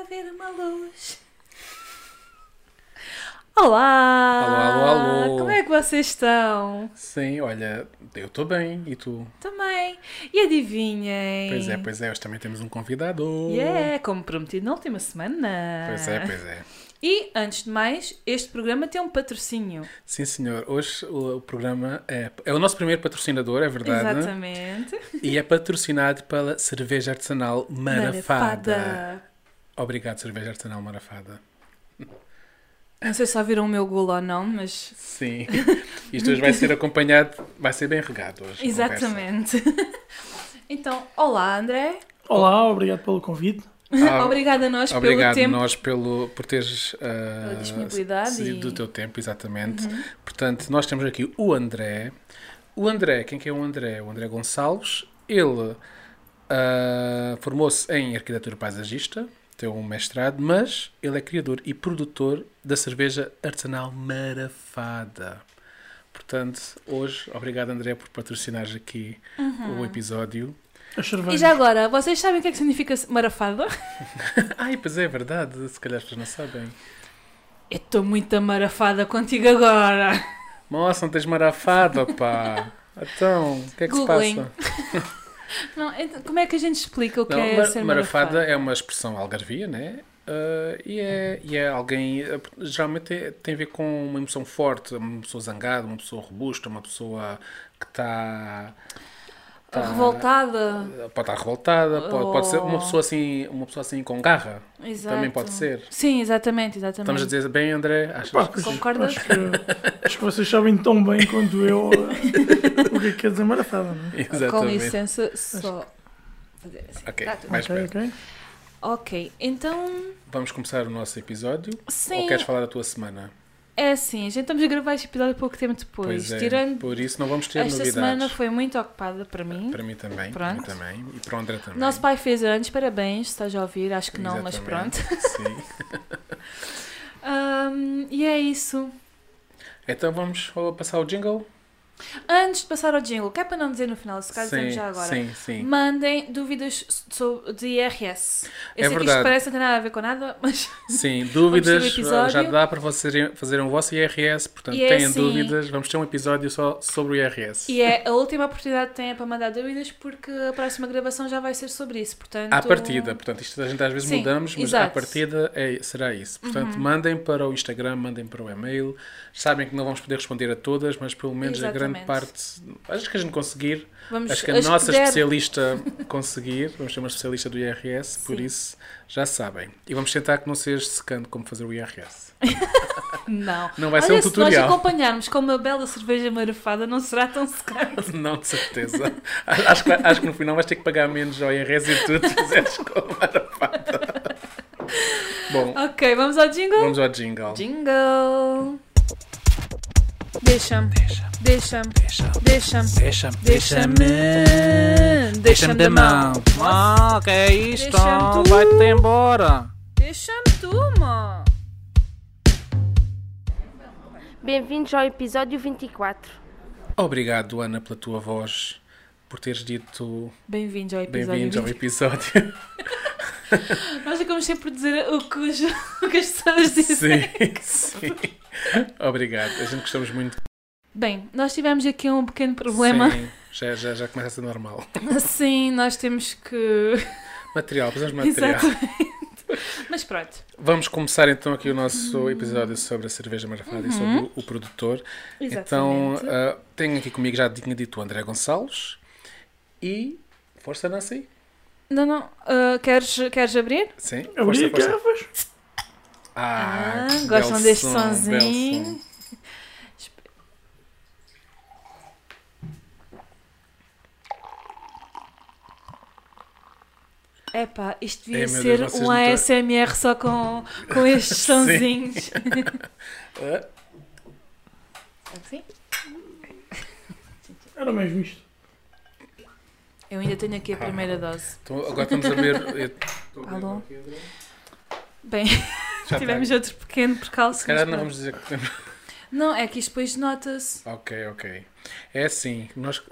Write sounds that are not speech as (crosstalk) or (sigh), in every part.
haver uma luz. Olá! Alô, alô, alô. Como é que vocês estão? Sim, olha, eu estou bem, e tu? Também. E adivinhem? Pois é, pois é, hoje também temos um convidado. Yeah, como prometido na última semana. Pois é, pois é. E, antes de mais, este programa tem um patrocínio. Sim, senhor. Hoje o, o programa é, é o nosso primeiro patrocinador, é verdade. Exatamente. E é patrocinado pela cerveja artesanal Marafada. Marafada. Obrigado, cerveja artesanal Marafada. Não sei se ouviram o meu golo ou não, mas. Sim. Isto hoje vai ser acompanhado, vai ser bem regado hoje. Exatamente. então, olá, André. Olá, obrigado pelo convite. Ah, (laughs) Obrigada a nós Obrigado pelo tempo. nós pelo, por teres Pela disponibilidade e- Uhum. do teu tempo, exatamente. Portanto, nós temos aqui o André. O André, quem que é o André? O André Gonçalves. Ele ah, formou-se em arquitetura paisagista, tem um mestrado, mas ele é criador e produtor da cerveja artesanal Marafada. Portanto, hoje, obrigado André por patrocinares aqui o episódio. E já agora, vocês sabem o que é que significa marafada? (laughs) Ai, pois é, é verdade, se calhar pessoas não sabem. Eu estou muito amarafada contigo agora. Nossa, não tens marafada, pá. (laughs) Então, o que é que Googlem. se passa? Não, então, como é que a gente explica o que Não, é mar- ser marafada marafada? é uma expressão algarvia, né? Ah, e, é, e é alguém. eh, Geralmente é- tem a ver com uma emoção forte, uma pessoa zangada, uma pessoa robusta, uma pessoa que está. tá- Revoltada. Pode estar revoltada, pode, pode ser uma pessoa assim, uma pessoa assim com garra. Exato. Também pode ser. Sim, exatamente, exatamente. Estamos a dizer bem, André? Achas Pá, que? Concordas? Acho que, acho que vocês sabem tão bem quanto eu uh, (laughs) que que quer dizer marafada, não é? (laughs) Com Exatamente. licença, só. fazer assim. Ok, Tá mais Ok, perto. ok. Ok, então. Vamos começar o nosso episódio? Sim. Ou queres falar da tua semana? É assim, a gente estamos a gravar este episódio pouco tempo depois. Pois é, Tirando. por isso não vamos ter Esta novidades. semana foi muito ocupada para mim. Para mim também, Pronto. também e para o André também. Nosso pai fez anos, parabéns, estás a ouvir, acho que não, mas pronto. Exatamente, (laughs) Sim. Ahm, (laughs) e é isso. Então vamos passar o jingle? Antes de passar ao jingle, que é para não dizer no final, se calhar dizemos já agora. sim, sim. Mandem dúvidas sobre de IRS. Eu É sei que isto verdade. parece não ter nada a ver com nada, (laughs) mas Sim, dúvidas, episódio. já dá para vocês fazerem o vosso IRS, portanto é tenham assim- dúvidas, vamos ter um episódio só sobre o IRS. e é a última oportunidade que têm para mandar dúvidas porque a próxima gravação já vai ser sobre isso. Portanto, À partida, portanto, isto a gente às vezes Sim, mudamos, mas exato. Uhum. à partida é, será isso. Portanto, mandem para o Instagram, mandem para o e-mail. Sabem que não vamos poder responder a todas, mas pelo menos a grande Exatamente. parte, acho que a gente conseguir, vamos, acho que a nossa puder- especialista (laughs) conseguir, vamos ter uma especialista do IRS, por Sim. isso já sabem. E vamos tentar que não seja secando como fazer o IRS. (laughs) Não. Não vai Olha, ser um se tutorial. nós acompanharmos com uma bela cerveja marafada, não será tão secante. (laughs) Não, de certeza. acho, que, acho que no final vais ter que pagar menos ao IRS e tu te fizeres com a marafada. Bom, ok, vamos ao jingle? vamos ao jingle. Jingle. Deixa-me. Deixa-me. Deixa-me, Deixa-me. deixa-me, Deixa-me. deixa-me, deixa-me da mão. Ah, que é isto? Vai-te embora. Deixa-me tu, mano. Bem-vindos ao episódio 24. Obrigado, Ana, pela tua voz, por teres dito Bem-vindos ao episódio. bem-vindos ao 20. episódio. (laughs) (laughs) Nós acabamos sempre por dizer o que, os- (laughs) o que as pessoas dizem. sim, sim. Obrigado, a gente gostamos muito. Bem, nós tivemos aqui um pequeno problema. Sim, já, já, já começa a ser normal. (laughs) Sim, nós temos que. Material, precisamos de material. Exatamente. Mas pronto. Vamos começar então aqui o nosso episódio sobre a cerveja marafada e sobre o, o produtor. Então, Uhum. Exatamente. ah, tenho aqui comigo, já tinha dito, o André Gonçalves e. Força, Nancy? Não, não. ah, queres, queres abrir? Sim, Abri força, garrafas. Ah, Ah, que gostam deste sonzinho? som. Epá, isto devia É, ser Deus, um ASMR só com, com estes (laughs) sonzinhos. Ah, (laughs) Assim? Era mesmo isto. Eu ainda tenho aqui a primeira dose. então, agora estamos a ver. (laughs) Alô? Bem, Já (laughs) tivemos outro pequeno percalço. Se calhar não vamos dizer que temos. Não, é que isto depois nota-se. Ok, ok. É assim, nós,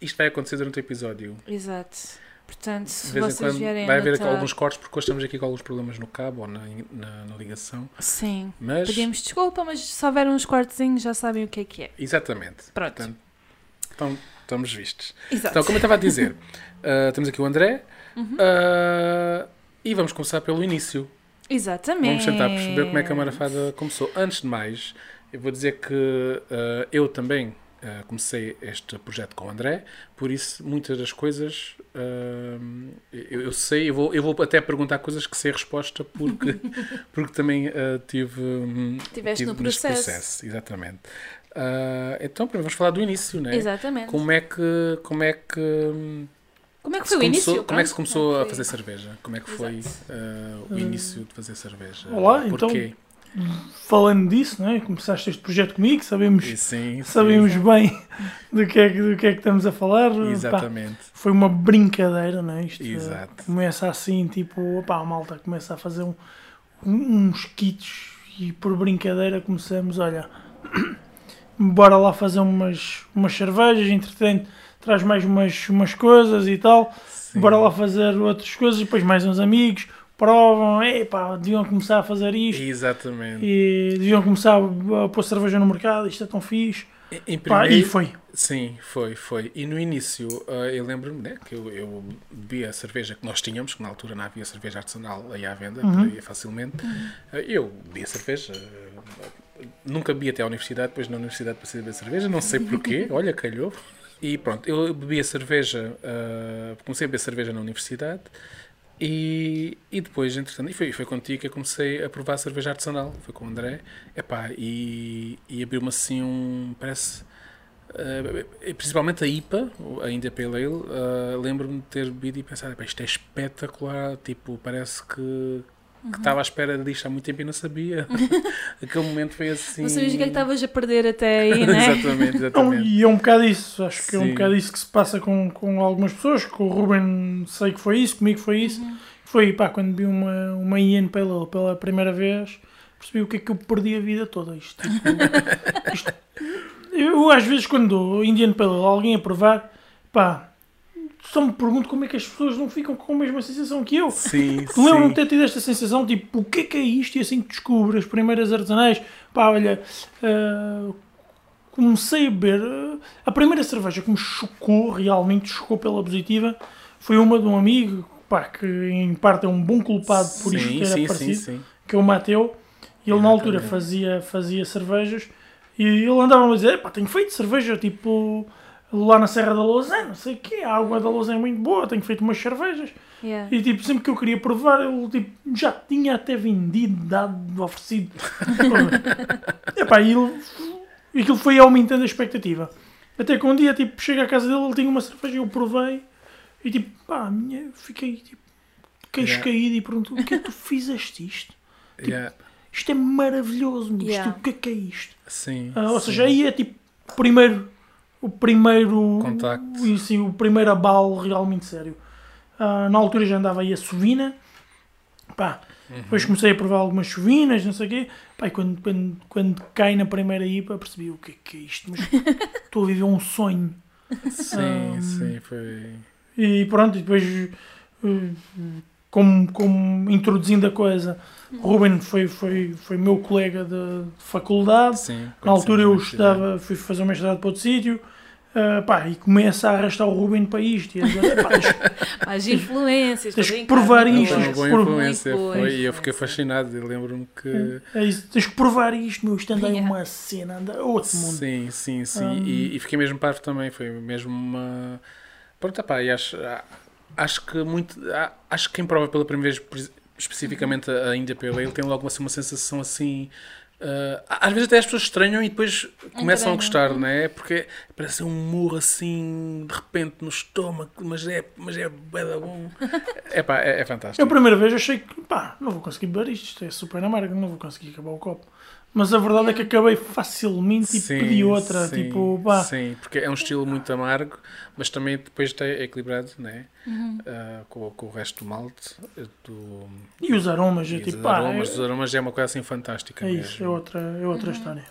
isto vai acontecer durante o episódio. Exato. Portanto, De se vez em vocês quando vierem vai haver notar- alguns cortes porque hoje estamos aqui com alguns problemas no cabo ou na, na, na ligação. Sim. Mas, Pedimos desculpa, mas se houver uns cortezinhos já sabem o que é que é. exatamente. Pronto. Portanto, então, estamos vistos. Exato. Então, como eu estava a dizer, ah, (laughs) temos aqui o André Uhum. ah, e vamos começar pelo início. Exatamente. Vamos tentar perceber como é que a Marafada começou. Antes de mais, eu vou dizer que ah, eu também ah, comecei este projeto com o André, por isso muitas das coisas ah, eu, eu sei, eu vou, eu vou até perguntar coisas que sei resposta porque, (laughs) porque também ah, tive, hum, Tiveste tive no neste processo. exatamente. Ah, então, primeiro vamos falar do início, né? Exatamente. Como é que, como é que Como é que foi o começou, início? como é que se começou a Foi- fazer cerveja? Como é que foi ah, o início de fazer cerveja? Olá, então, Porquê? Falando disso, não é? começaste este projeto comigo, sabemos, E sim, sabemos sim, bem do que, é, que- do que é que estamos a falar. Pá, Exatamente. foi uma brincadeira, não é? Isto eh, Exato. começa assim, tipo, opá, a malta começa a fazer um- uns kits e por brincadeira começamos, olha, bora lá fazer umas, umas cervejas, entretanto traz mais umas, umas coisas e tal, Sim. bora lá fazer outras coisas, depois mais uns amigos provam, epá, deviam começar a fazer isto. Exatamente. E deviam começar a pôr cerveja no mercado, isto é tão fixe. Em- primeiro, e foi. Sim, foi, foi. E no início, ah, eu lembro-me né, que eu, eu bebia a cerveja que nós tínhamos, que na altura não havia cerveja artesanal aí à venda, Uhum. facilmente. Ah, eu bebia cerveja. Nunca bebi até à universidade, depois na universidade passei a beber cerveja, não sei porquê, (laughs) olha, calhou. E pronto, eu bebia cerveja, ah, comecei a beber cerveja na universidade e, e depois, entretanto, e foi, foi contigo que eu comecei a provar cerveja artesanal, foi com o André, epá, e, e abriu-me assim um, parece, ah, principalmente a IPA, a India Pale Ale, ah, lembro-me de ter bebido e pensar, "Epá, isto é espetacular, tipo, parece que que estava à espera disto há muito tempo e não sabia. (laughs) Aquele momento foi assim... Não sabias o que é que estavas a perder até aí, (laughs) né? exatamente, Não, exatamente. e é um bocado isso, acho que é um Sim. bocado isso que se passa com, com algumas pessoas. Com o Ruben sei que foi isso, comigo foi isso. Foi pá, quando vi uma, uma Ian Ale pela primeira vez, percebi o que é que eu perdi a vida toda. Isto, tipo, (laughs) isto- eu às vezes quando dou Indian Ale, alguém a provar, pá, só me pergunto como é que as pessoas não ficam com a mesma sensação que eu. Sim, (laughs) lembro-me sim. de ter tido esta sensação, tipo, o que é que é isto? E assim que descubro as primeiras artesanais, pá, olha, ah, comecei a beber. ah, a primeira cerveja que me chocou, realmente chocou pela positiva, foi uma de um amigo, pá, que em parte é um bom culpado por isto sim, ter sim, aparecido, sim. que é o Mateu. Ele na altura fazia, fazia cervejas e ele andava a dizer, pá, tenho feito cerveja, tipo, lá na Serra da Lousa, não sei o quê, a água da Lousa é muito boa, tenho feito umas cervejas. Yeah. E tipo, sempre que eu queria provar, ele tipo, já tinha até vendido, dado, oferecido. (laughs) Epá, e ele, e aquilo foi aumentando a expectativa. Até que um dia, tipo, chega à casa dele, ele tinha uma cerveja, eu provei e tipo, pá, a minha, fiquei tipo, queixo Yeah. caído e perguntou: o que é que tu fizeste isto? Yeah, Isto é maravilhoso. Yeah. Isto, o que é que é isto? sim, Ah, ou sim. seja, aí é tipo, primeiro, o primeiro, Contacto. e, sim, o primeiro abalo realmente sério. Ah, na altura já andava aí a Sovina, pá, Uhum. depois comecei a provar algumas Sovinas, não sei o quê, pá, quando, quando, quando cai na primeira IPA percebi o que é que é isto, mas (laughs) estou a viver um sonho. Sim, Hum. sim, foi. E pronto, e depois, eh, como, como introduzindo a coisa, o Ruben foi, foi, foi meu colega de, de faculdade, Sim, na altura eu estava, fui fazer um mestrado para outro sítio, ah, pá, e começa a arrastar o Ruben para isto. E a dizer, "Epá, tens- Mais influências. Tens que provar isto, uma tens que pôr- influência, foi, e eu fiquei fascinado. Eu lembro-me que. é isso, tens que provar isto, meu, isto anda é Yeah. uma cena, anda é outro mundo. Sim, sim, sim. Hum. E, e fiquei mesmo parvo também. Foi mesmo uma. Pronto, pá, e acho, acho que muito. Acho que quem prova pela primeira vez, especificamente a Índia Pale Ale, tem logo assim, uma sensação assim. Ah, às vezes até as pessoas estranham e depois começam a Entranham. gostar, não é? Porque parece um murro assim de repente no estômago, mas é, mas é bom. (laughs) É pá, é, é Eu fantástico. a primeira vez achei que, pá, não vou conseguir beber isto, isto é super amargo, não vou conseguir acabar o copo. Mas a verdade é que acabei facilmente e Sim, pedi outra, sim, tipo, pá, Sim, porque é um estilo muito amargo, mas também depois está equilibrado, né? Uhum. Ah, com, com o resto do malte. eh, Do, e os aromas, é e tipo, dos pá, aromas, é, dos aromas é uma coisa assim fantástica. é isso, é outra, é outra história.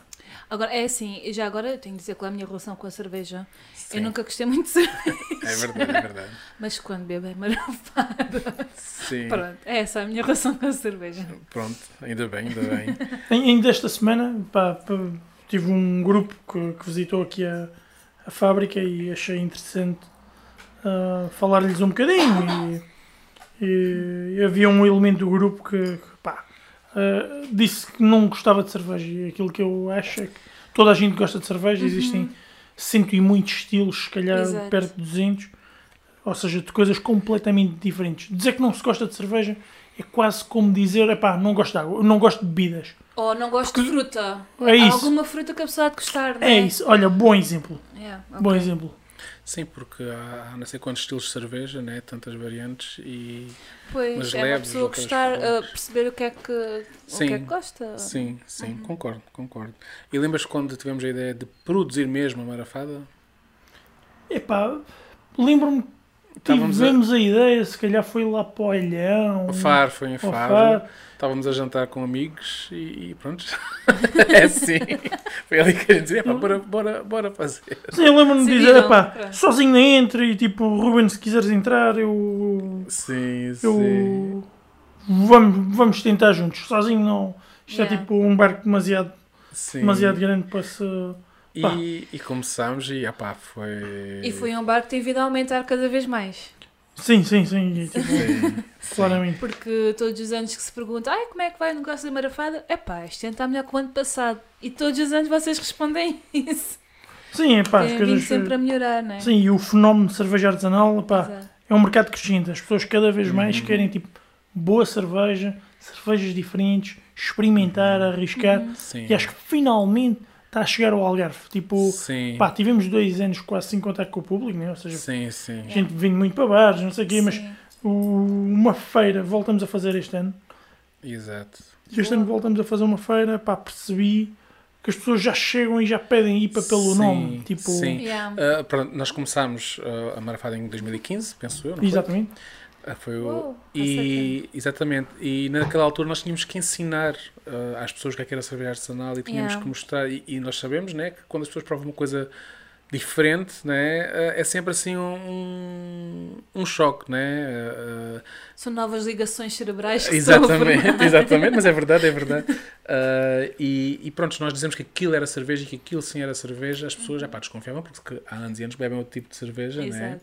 Agora, é assim, já agora eu tenho de dizer que a minha relação com a cerveja, Sim. eu nunca gostei muito de cerveja, É verdade, é verdade. mas quando bebo é marafada. Sim. Pronto, é essa a minha relação com a cerveja. Pronto, ainda bem, ainda bem. (laughs) Em- Ainda esta semana, pá, pá, tive um grupo que, que visitou aqui a, a fábrica e achei interessante ah, falar-lhes um bocadinho. E, e havia um elemento do grupo que, ah, disse que não gostava de cerveja. E aquilo que eu acho é que toda a gente gosta de cerveja, existem cento e muitos estilos, se calhar Exato. perto de 200, ou seja, de coisas completamente diferentes. Dizer que não se gosta de cerveja é quase como dizer, epá, não gosto de água, não gosto de bebidas. Ou não gosto de fruta. É Há isso. alguma fruta que a pessoa há de gostar, não É isso, olha, bom exemplo. Yeah, Bom ok. exemplo. Sim, porque há, não sei quantos estilos de cerveja, né? tantas variantes e. Pois, Mas é uma leves, pessoa outras gostar, uh, fortes. perceber o que é que, o Sim. que, é que gosta. Sim, sim, Uhum. concordo, concordo. E lembras quando tivemos a ideia de produzir mesmo a marafada? Epá, lembro-me que Estávamos a- tivemos a... ideia, se calhar foi lá para o Olhão. O Faro foi em ao Faro. Estávamos a jantar com amigos e, e pronto. (laughs) é assim. Foi ali que a gente dizia, "Epá, bora, bora, bora fazer. Sim, eu lembro-me de dizer, epá, pronto. sozinho não entra e tipo, Ruben, se quiseres entrar, eu. Sim, sim. eu vamos, vamos tentar juntos. Sozinho não. Isto é Yeah. tipo um barco demasiado, sim. demasiado grande para se. pá. E, e começámos e opá, foi. E foi um bar que tem vindo a aumentar cada vez mais. Sim, sim, sim. tipo, Sim, claramente. Porque todos os anos que se pergunta, ai, como é que vai o negócio da marafada? Epá, este ano está melhor que o ano passado. E todos os anos vocês respondem (laughs) isso. Sim, epá, as Tem vindo coisas. sempre a melhorar, não é? Sim, e o fenómeno de cerveja artesanal, Exato. é um mercado crescente. As pessoas cada vez mais Uhum. querem tipo boa cerveja, cervejas diferentes, experimentar, arriscar. Uhum. sim. E acho que finalmente está a chegar ao Algarve. Tipo, Sim. pá, tivemos dois anos quase sem contato com o público, né? ou seja, Sim, sim. a gente vindo muito para bares, não sei o quê, mas o- uma feira voltamos a fazer este ano. Exato. E este ano voltamos a fazer uma feira, pá, percebi que as pessoas já chegam e já pedem IPA pelo Sim, nome. Tipo, sim. Yeah. Ah, pronto, nós começámos ah, a marafada em 2015, penso eu, não foi? exatamente. Ah, foi o... Uou, e exatamente. E naquela altura nós tínhamos que ensinar ah, às pessoas o que é que era cerveja artesanal e tínhamos Yeah. que mostrar e, e nós sabemos né que quando as pessoas provam uma coisa diferente né ah, é sempre assim um, um choque né Ah, São novas ligações cerebrais que exatamente (laughs) exatamente mas é verdade é verdade. E, e pronto nós dizemos que aquilo era cerveja e que aquilo sim era cerveja as pessoas já pá, desconfiavam porque há anos e anos bebem outro tipo de cerveja né? Exato.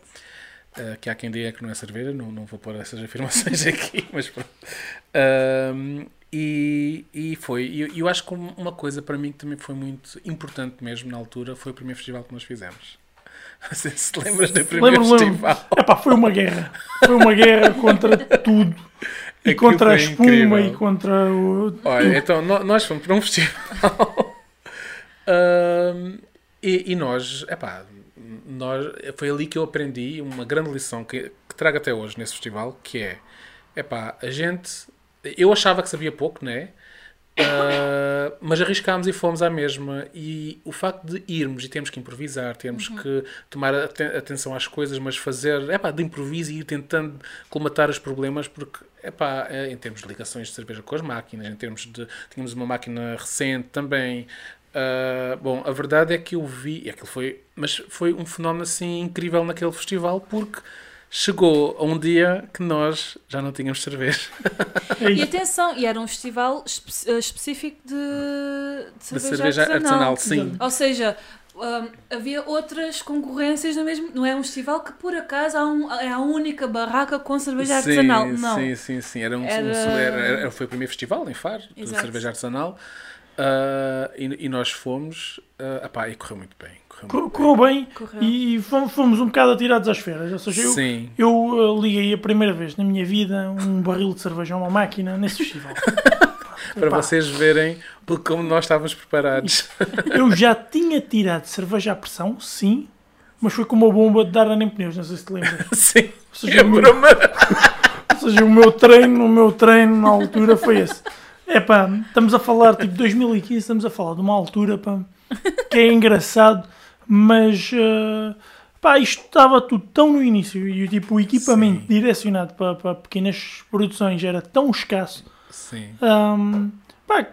Uh, que há quem diga que não é cerveja, não, não vou pôr essas afirmações (laughs) aqui, mas pronto. E, e foi. E eu, eu acho que um- uma coisa para mim que também foi muito importante mesmo na altura foi o primeiro festival que nós fizemos. (laughs) Não sei se te lembras do primeiro Lembro, lembro. festival. Epá, foi uma guerra. Foi uma guerra contra tudo. E Aquilo contra a espuma incrível. e contra o. Olha, então nós fomos para um (laughs) festival e, e nós, epá, nós, foi ali que eu aprendi uma grande lição que, que trago até hoje nesse festival, que é, epá, a gente, eu achava que sabia pouco, né? Ah, mas arriscámos e fomos à mesma e o facto de irmos e termos que improvisar, termos que tomar aten- atenção às coisas, mas fazer epá, de improviso e ir tentando colmatar os problemas, porque epá, eh, em termos de ligações de cerveja com as máquinas, em termos de. Tínhamos uma máquina recente também. Ah, bom, a verdade é que eu vi, e aquilo foi, mas foi um fenómeno assim incrível naquele festival porque chegou a um dia que nós já não tínhamos cerveja. É E atenção, e era um festival espe- eh, específico de, de De cerveja, cerveja artesanal. artesanal, sim. Ou seja, hum, havia outras concorrências no mesmo. Não é um festival que por acaso há um- é a única barraca com cerveja artesanal. Sim, Não. sim, sim, sim. Era um, um- Era- era- era- foi o primeiro festival em Faro de cerveja artesanal Ah, e, e nós fomos ah, epá, e correu muito bem. Correu Cor- muito Correu bem Correu. e fomos, fomos um bocado atirados às feras. Ou seja, bem. eu, Sim. eu uh, liguei a primeira vez na minha vida um barril de cerveja a uma máquina nesse festival. (laughs) Para Epá, vocês verem por como nós estávamos preparados. Eu já tinha tirado cerveja à pressão, sim, mas foi com uma bomba de dar nem pneus, não sei se te lembras. (laughs) Sim. Ou seja, o meu, Lembro-me. (laughs) ou seja, o meu treino, o meu treino na altura foi esse. É pá, estamos a falar, tipo 2015, estamos a falar de uma altura pá, que é engraçado, mas eh, pá, isto estava tudo tão no início e tipo, o equipamento Sim. direcionado para, para pequenas produções era tão escasso Sim. Hum, pá,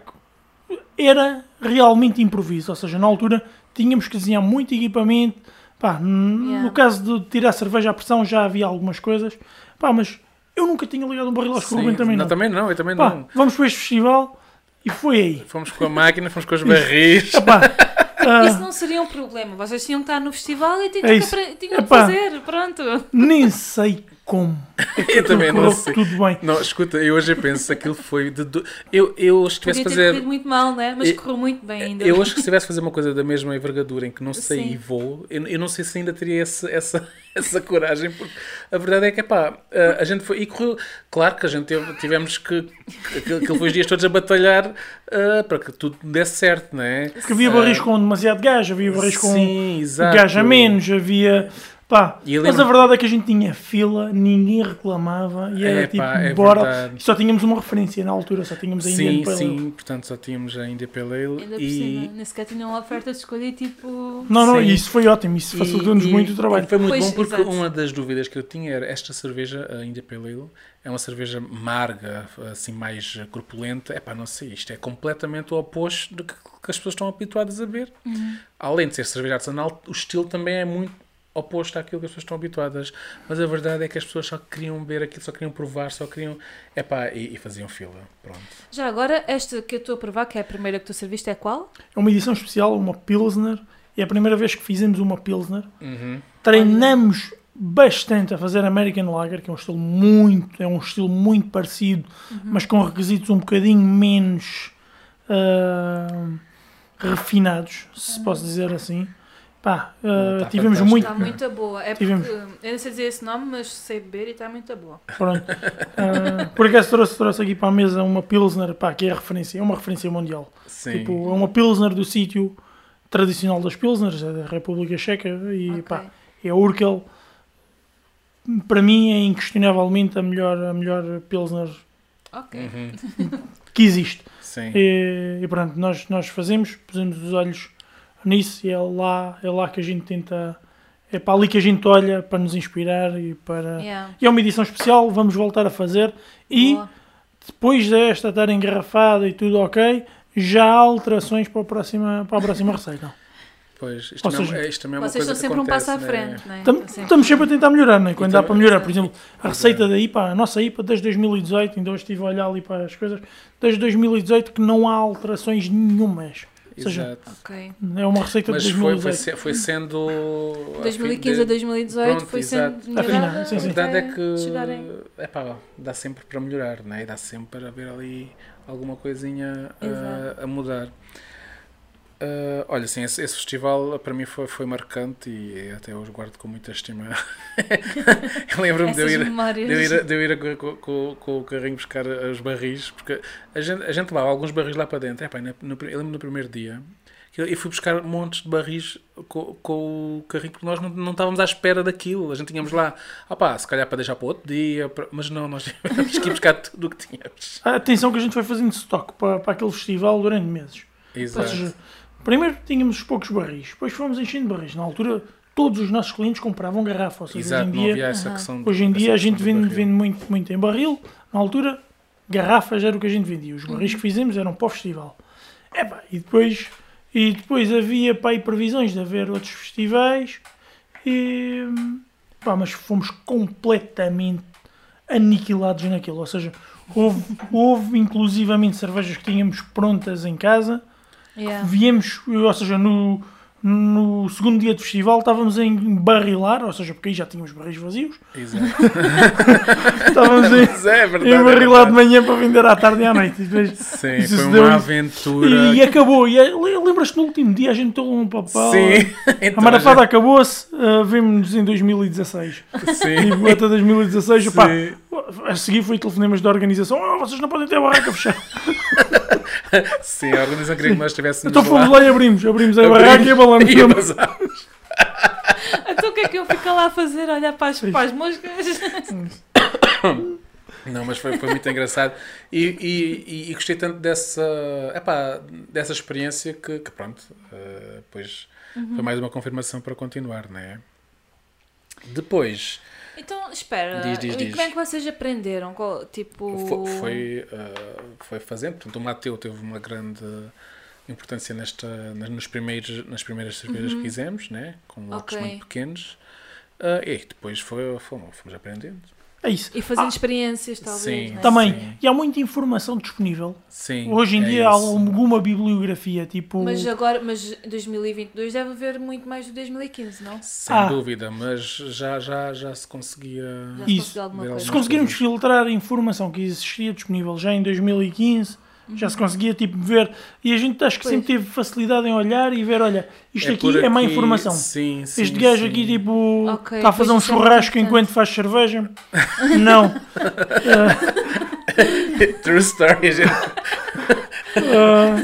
era realmente improviso. Ou seja, na altura tínhamos que desenhar muito equipamento. Pá, Yeah. No caso de tirar cerveja à pressão já havia algumas coisas. Pá, mas eu nunca tinha ligado um barril, acho que o Sim. Ruben também não, não. também não, eu também Pá, não. vamos para este festival e foi aí. Fomos com a máquina, fomos com os barris. Epá, (laughs) ah, Isso não seria um problema. Vocês tinham que estar no festival e tinham É que, isso. apre- tinham que Epá. fazer. Pronto. nem sei como. (laughs) É que Eu também não sei. Tudo bem. Não, escuta, eu hoje penso que aquilo foi de. do- Eu, eu se tivesse fazer. corrido muito mal, né? Mas Eu- correu muito bem ainda. Eu acho que se tivesse fazer uma coisa da mesma envergadura em que não sei Sim. e vou, eu, eu não sei se ainda teria esse- essa, (laughs) essa coragem, porque a verdade é que, pá, a, a gente foi. E correu. Claro que a gente teve- tivemos que. que Aquilo foi os dias todos a batalhar ah, para que tudo desse certo, não é? Porque havia barris com demasiado gás, havia barris com Sim, exato. gás a menos, havia. Pá, mas a verdade é que a gente tinha fila, ninguém reclamava e era É, tipo, pá, é bora. verdade. Só tínhamos uma referência na altura, só tínhamos a Sim, Indian Pale Ale. sim, portanto só tínhamos a India Pale Ale Ainda por e, cima. Nem sequer tinham uma oferta de escolha tipo. Não, não, Sim. isso foi ótimo, isso facilitou-nos muito o trabalho. Foi muito Pois, bom porque exato. uma das dúvidas que eu tinha era esta cerveja, a India Pale Ale, é uma cerveja amarga, assim mais corpulenta. É pá, não sei, isto é completamente o oposto do que, que as pessoas estão habituadas a ver. Uhum. Além de ser cerveja artesanal, o estilo também é muito oposto àquilo que as pessoas estão habituadas. Mas a verdade é que as pessoas só queriam beber aquilo, só queriam provar, só queriam. É pá, e, e faziam fila. Pronto. Já agora, esta que eu estou a provar, que é a primeira que tu serviste, é qual? É uma edição especial, uma Pilsner, e é a primeira vez que fizemos uma Pilsner. Uhum. Treinamos bastante a fazer American Lager, que é um estilo muito, é um estilo muito parecido, mas com requisitos um bocadinho menos ah, refinados, se posso dizer assim. Pá, ah, Tá tivemos fantástico. muito, Está muito boa. É porque Tivemos. eu não sei dizer esse nome, mas sei beber e está muito boa. Pronto. Ah, por acaso trouxe, trouxe aqui para a mesa uma Pilsner, pá, que é a referência, é uma referência mundial. Sim. Tipo, é uma Pilsner do sítio tradicional das Pilsners, é da República Checa, e Ok. pá, é a Urkel. Para mim é inquestionavelmente a melhor, a melhor Pilsner Ok. Uhum. que existe. Sim. E, e pronto, nós, nós fazemos, pusemos os olhos nisso e é lá, é lá que a gente tenta, é para ali que a gente olha para nos inspirar e para... Yeah. E é uma edição especial, vamos voltar a fazer e Boa. depois desta estar engarrafada e tudo ok, já há alterações para a próxima, para a próxima (laughs) receita. Pois, isto, também, seja, é, isto também é uma Vocês estão sempre um acontece, passo à né? frente, é? Estão sempre- Estamos sempre a tentar melhorar, né? quando E dá para melhorar. Por exemplo, a Exato. receita da IPA, a nossa IPA desde 2018, ainda hoje estive a olhar ali para as coisas, desde 2018 que não há alterações nenhumas. Ou seja, Exato. Ok. é uma receita Mas de foi, foi, 2018. se- foi sendo. 2015 a 2018 Pronto, foi exato. sendo melhorada sim, A verdade é que chegarem. epá, dá sempre para melhorar, né? E dá sempre para haver ali alguma coisinha a, a mudar. Ah, olha, sim, esse, esse festival para mim foi, foi marcante e até hoje guardo com muita estima. (laughs) eu lembro-me de eu ir, memórias. de eu ir, de eu ir com, com- com- o carrinho buscar os barris, porque a gente, a gente levava alguns barris lá para dentro. Epá, no, no, eu lembro no primeiro dia que eu eu fui buscar montes de barris com, com o carrinho, porque nós não, não estávamos à espera daquilo. A gente tínhamos lá, opá, se calhar para deixar para outro dia, para- mas não, nós (laughs) tivemos que ir buscar tudo o que tínhamos. A atenção que a gente foi fazendo stock para, para aquele festival durante meses. Exato. seja, primeiro tínhamos os poucos barris, depois fomos enchendo barris. Na altura, todos os nossos clientes compravam garrafa. Seja, Exato, hoje não em dia, havia essa Aham. questão. de- hoje em dia a gente vende, vende muito, muito em barril. Na altura, garrafas era o que a gente vendia. Os barris que fizemos eram para o festival. Epá, e depois, e depois havia pá, previsões de haver outros festivais. E, pá, mas fomos completamente aniquilados naquilo. Ou seja, houve, houve inclusivamente cervejas que tínhamos prontas em casa. Yeah. Viemos, ou seja, no, no segundo dia do festival estávamos a embarrilar, ou seja, porque aí já tínhamos barris vazios. Exato. (laughs) Estávamos a Mas é verdade. é embarrilar de verdade. manhã para vender à tarde e à noite. E depois- Sim, Isso foi uma aventura. E, e acabou. E, é- lembras-te no último dia a gente deu um papel. Sim. A Então, marafada acabou-se, uh, vimos-nos em 2016. Sim. E até 2016, pá, Sim. a seguir foi telefonemas da organização. "Ah, vocês não podem ter a barraca fechada. (laughs) (laughs) Sim, a organização queria que nós estivéssemos Então fomos lá e abrimos. Abrimos a barraca e abalamos. (laughs) e abasámos. Então o que é que eu fico lá a fazer? Olhar para as, para as moscas? (coughs) Não, mas foi, foi muito engraçado. E, e, e- e gostei tanto dessa, epá, dessa experiência que, que pronto, eh, depois Uhum. foi mais uma confirmação para continuar, não é? Depois, Então, espera. Diz, diz, e diz. como é que vocês aprenderam? Qual- Tipo. fo- foi, eh, foi fazendo. Portanto, o Mateu teve uma grande importância nesta, nas, nos primeiros, nas primeiras cervejas que fizemos, né? com lotes Uhum. Ok. muito pequenos. Ah, e depois foi, fomos, fomos aprendendo. É isso. E fazendo experiências, talvez. sim. né? Também, Sim. e há muita informação disponível. Sim, Hoje em é dia há isso. alguma bibliografia, tipo. Mas agora, mas 2022 deve haver muito mais do 2015, não? Sem Ah. dúvida, mas já, já, já se conseguia. Já se Isso. coisa. Se conseguirmos filtrar a informação que existia disponível já em 2015, já se conseguia tipo ver. E a gente acho que Pois. sempre teve facilidade em olhar e ver: olha, isto É aqui por é má aqui, Informação. Sim, sim, Este gajo sim. aqui, tipo, Ok, está a fazer um é churrasco enquanto faz cerveja. (laughs) Não. (laughs) True story, gente. (laughs) Ah,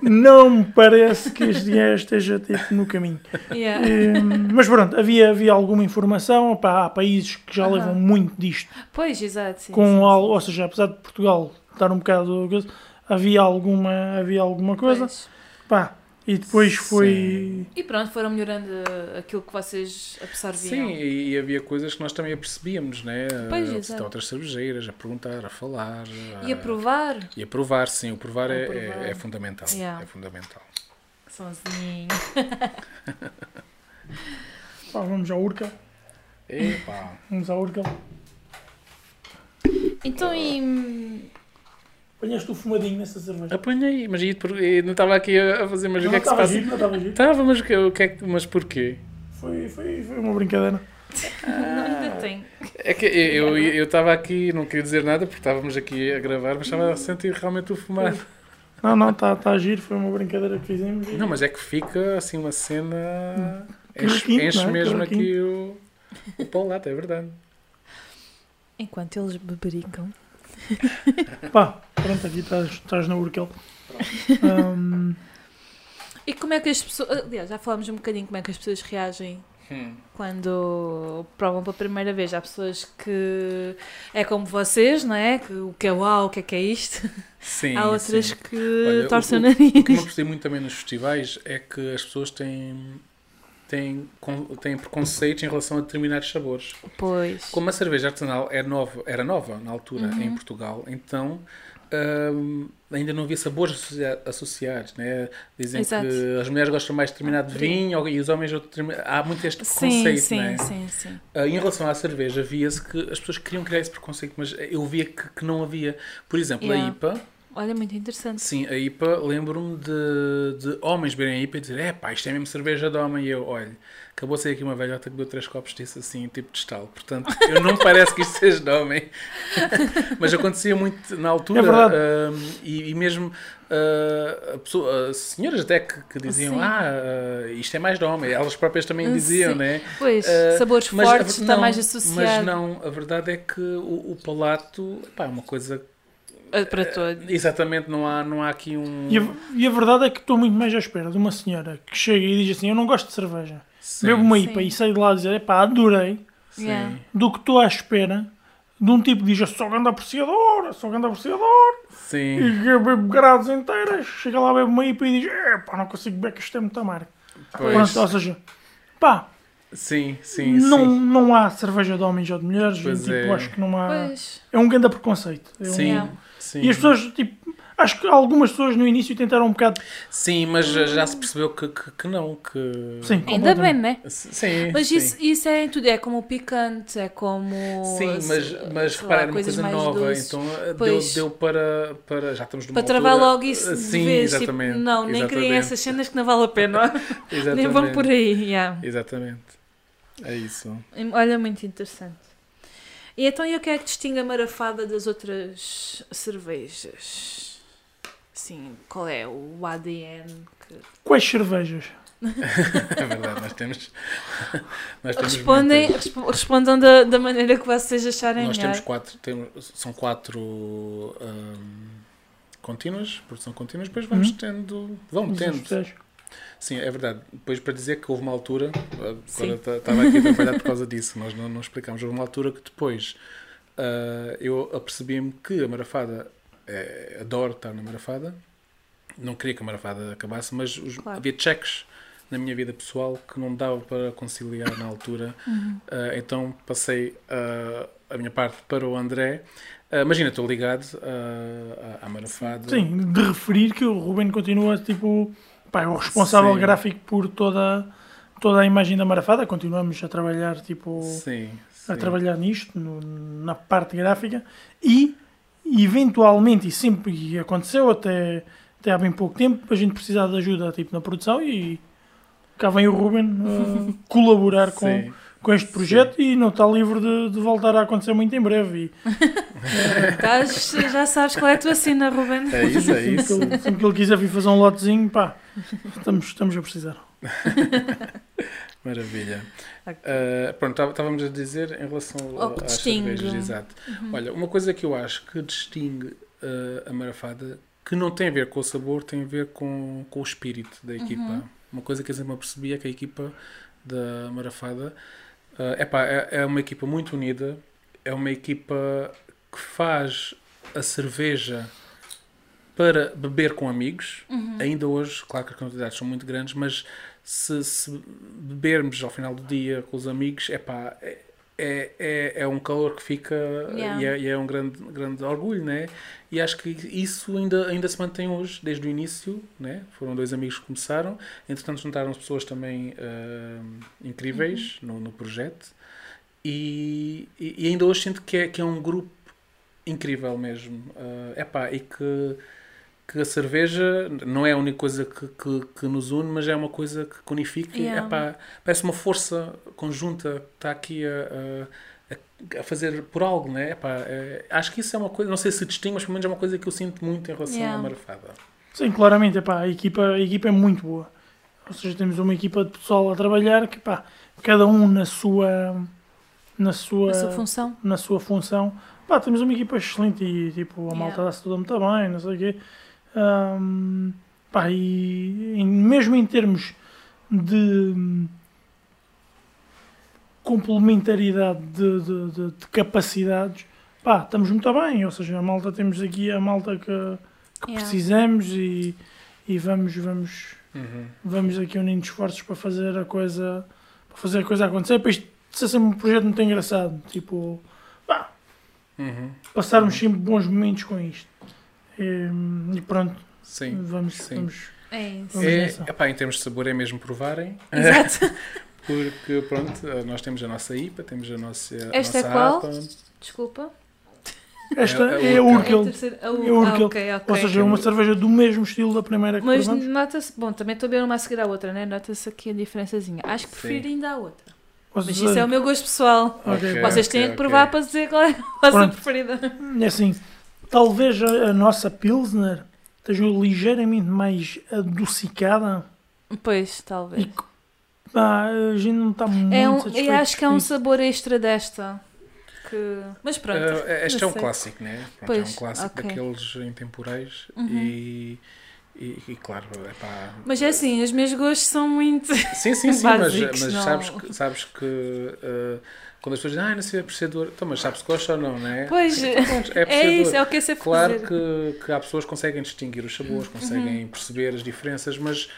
não me parece que este gajo esteja tipo, no caminho. Yeah. Hum, mas pronto, havia, havia alguma informação. Opá, há países que já Aham. levam muito disto. Pois, exato. Sim, com sim, algo, ou seja, apesar de Portugal estar um bocado havia alguma, havia alguma coisa. Pois. Pá, e depois foi. E pronto, foram melhorando aquilo que vocês absorviam. Sim, e, e havia coisas que nós também apercebíamos, né? Pois, a visitar exato. outras cervejeiras, a perguntar, a falar. E a provar. E a provar, sim. O provar, A é, provar. É, é fundamental. Yeah. É fundamental. Sozinho. Pá, vamos à Urca. Epá. Vamos à Urca. Então, e. Apanhaste o fumadinho nessa cerveja. Apanhei, mas e, por- e não estava aqui a fazer, mas o Não que é que se estava passa? giro, não estava giro. Estava, mas, o que, o é que, mas porquê? Foi, foi, foi uma brincadeira. Não, ainda tem. É que eu eu- eu estava aqui, não queria dizer nada porque estávamos aqui a gravar, mas estava a sentir realmente o fumar. Não, não, está tá a giro, foi uma brincadeira que fizemos. Não, mas é que fica assim uma cena. Que Enche, enche é? mesmo aqui o, o pão lata, é verdade. Enquanto eles bebericam. Pá, pronto, aqui estás, estás na Urkel. Hum, E como é que as pessoas. Aliás, já falámos um bocadinho como é que as pessoas reagem quando provam pela primeira vez. Há pessoas que é como vocês, não é? Que o que é uau, o que é que é isto? Sim, Há outras sim. que Olha, torcem o o- O que me nariz. apercebi muito também nos festivais é que as pessoas têm, têm, têm preconceitos em relação a determinados sabores. Pois. Como a cerveja artesanal é nova, era nova na altura Uhum. em Portugal, então ainda não havia sabores associa- associados. Né? Dizem Exato. que as mulheres gostam mais de determinado vinho e os homens outro. Há muito este Sim, preconceito. sim, né? sim, sim. Ah, em relação à cerveja, via-se que as pessoas queriam criar esse preconceito, mas eu via que, que não havia. Por exemplo, Yeah. a IPA, Olha, muito interessante. sim, a IPA, lembro-me de, de homens beberem a IPA e dizer: é pá, isto é mesmo cerveja de homem. E eu, olha, acabou de sair aqui uma velhota que deu três copos disso assim, tipo de estalo. Portanto, eu não parece que isto seja de homem. (laughs) mas acontecia muito na altura. É ah, e, e mesmo a pessoa- as senhoras até que, que diziam: Sim. ah, ah, isto é mais de homem. Elas próprias também diziam, Sim. né? Pois, Uh, sabores Mas a fortes está não, mais Mas associado não, a verdade é que o, o palato pá, é uma coisa. para todos. Exatamente, não há, não há aqui um. e, a, e a verdade é que estou muito mais à espera de uma senhora que chega e diz assim: Eu não gosto de cerveja. Sim, Bebo uma Sim. IPA e saio de lá a dizer: Epá, adorei. sim. Yeah. Do que estou à espera de um tipo que diz: Eu sou grande apreciador, eu sou grande apreciador. Sim. E eu bebo grades inteiras. Chega lá, bebe uma IPA e diz: Epá, não consigo beber que isto é muito amargo. Pois. Pronto, ou seja, pá, Sim, sim, não, sim. não há cerveja de homens ou de mulheres. Pois tipo, é. acho que não há. Pois. É um grande preconceito. É um- Sim, Yeah. sim. E as pessoas, tipo, acho que algumas pessoas no início tentaram um bocado. Sim, mas já se percebeu que, que, que não. Que... Sim, Ainda bem, né? Sim. Mas sim. isso, isso é em tudo, é como o picante, é como. Sim, mas, mas sei lá, repara, era uma coisa mais nova, doces. então eh, deu, Pois. deu para, para. Já estamos numa Para travar altura- logo isso de Sim, vez. Tipo, exatamente. não, nem exatamente, essas cenas que não vale a pena. (laughs) (laughs) nem vão por aí. yeah. Exatamente. É isso. Olha, muito interessante. E então, e o que é que distingue a marafada das outras cervejas? Sim, qual é o ADN que... Quais cervejas? (laughs) É verdade, nós temos. Nós temos Respondem, muitas. respo- respondam da, da maneira que vocês acharem Nós melhor. temos quatro, temos, são quatro hum, contínuas, produção contínua, depois vamos Uhum. tendo, vão tendo. Sim, é verdade. Depois para dizer que houve uma altura, agora estava aqui atrapalhado por causa disso, nós não, não explicámos, houve uma altura que depois ah, eu apercebi-me que a marafada, eh, adoro estar na marafada, não queria que a marafada acabasse, mas os- Claro. havia cheques na minha vida pessoal que não dava para conciliar na altura, (laughs) Uhum. ah, então passei ah, a minha parte para o André Ah, imagina, estou ligado à, à Marafada. Sim, de referir que o Ruben continua, tipo, pá, é o responsável Sim. gráfico por toda, toda a imagem da Marafada. Continuamos a trabalhar, tipo, Sim, a sim. trabalhar nisto, no- na parte gráfica. E, eventualmente, e sempre e aconteceu até, até há bem pouco tempo, a gente precisar de ajuda, tipo, na produção e cá vem o Ruben ah, (laughs) colaborar com, Sim. com este projeto e não está livre de, de voltar a acontecer muito em breve. E, (laughs) já sabes qual é a tua sina, Ruben. É isso, é sempre, isso. que ele, sempre que ele quiser vir fazer um lotezinho, pá, estamos, estamos a precisar. (laughs) Maravilha. Ok. Ah, pronto, tá- estávamos a dizer em relação Ao que distingue. cervejas, exato. Uhum. Olha, uma coisa que eu acho que distingue ah, a marafada, que não tem a ver com o sabor, tem a ver com, com o espírito da equipa. Uhum. Uma coisa que eu sempre me apercebi é que a equipa da marafada ah, epá, é, é uma equipa muito unida, é uma equipa que faz a cerveja para beber com amigos. Uhum. Ainda hoje, claro que as quantidades são muito grandes, mas se, se bebermos ao final do dia com os amigos, epá, é, é, é, é um calor que fica Yeah. e, é, e é um grande, grande orgulho, né? E acho que isso ainda, ainda se mantém hoje, desde o início, né? Foram dois amigos que começaram, entretanto juntaram-se pessoas também ah, incríveis no, no projeto e, e ainda hoje sinto que é, que é um grupo incrível mesmo. É epá, e que, que a cerveja não é a única coisa que, que, que nos une, mas é uma coisa que unifica. e, Yeah. epá, parece uma força conjunta que está aqui a, a, a fazer por algo, né? Epá, é, acho que isso é uma coisa, não sei se distingue, mas pelo menos é uma coisa que eu sinto muito em relação Yeah. à marafada. Sim, claramente, epá, a, equipa, a equipa é muito boa. Ou seja, temos uma equipa de pessoal a trabalhar que, pá, cada um na sua, na sua, A sua função. na sua função. Pá, temos uma equipa excelente e, tipo, a malta Yeah. dá-se toda muito bem, não sei o quê. Ahm, pá, e em- mesmo em termos de hum, complementaridade de, de- de- de capacidades, pá, estamos muito bem. Ou seja, a malta, temos aqui a malta que, que Yeah. precisamos e, e vamos, vamos, Uhum. vamos aqui unindo esforços para fazer a coisa, para fazer a coisa acontecer. Para isto ser sempre um projeto muito engraçado. Tipo, pá, Uhum. passarmos sempre bons momentos com isto. E, e pronto, Sim. vamos, sim. vamos, É isso. vamos É, epá, em termos de sabor é mesmo provarem. Exato. (laughs) Porque, pronto, nós temos a nossa IPA, temos a nossa. a Esta é nossa qual? APA. Desculpa. Esta É- é é a Urkel. É a Urkel, É ah, ok, ok. ou seja, é uma cerveja do mesmo estilo da primeira que Mas nota-se, bom, também estou a ver uma a seguir à outra, né? Nota-se aqui a diferençazinha. Acho que Sim. prefiro ainda a outra. Ou Mas isso é o meu gosto pessoal. Vocês têm que provar para dizer qual é a vossa preferida. É assim, talvez a, a nossa Pilsner esteja ligeiramente mais adocicada. Pois, talvez. E pá, a gente não está muito É um, eu satisfeito acho que é um sabor extra desta. Que... Mas pronto. Ah, este é não um sei. clássico, né? Pronto, é Pois, um clássico ok. daqueles intemporais Uhum. e, e, e, claro, é pá. Mas é assim, os meus gostos são muito. Sim, sim, sim, (laughs) mas, básicos, mas não. sabes que, sabes que ah, quando as pessoas dizem, ah, não sei apreciador, então, mas sabes gosta ou não, não é? Pois, Então, é É isso, é o que eu sei Claro que, que há pessoas que conseguem distinguir os sabores, Uhum. conseguem perceber as diferenças, mas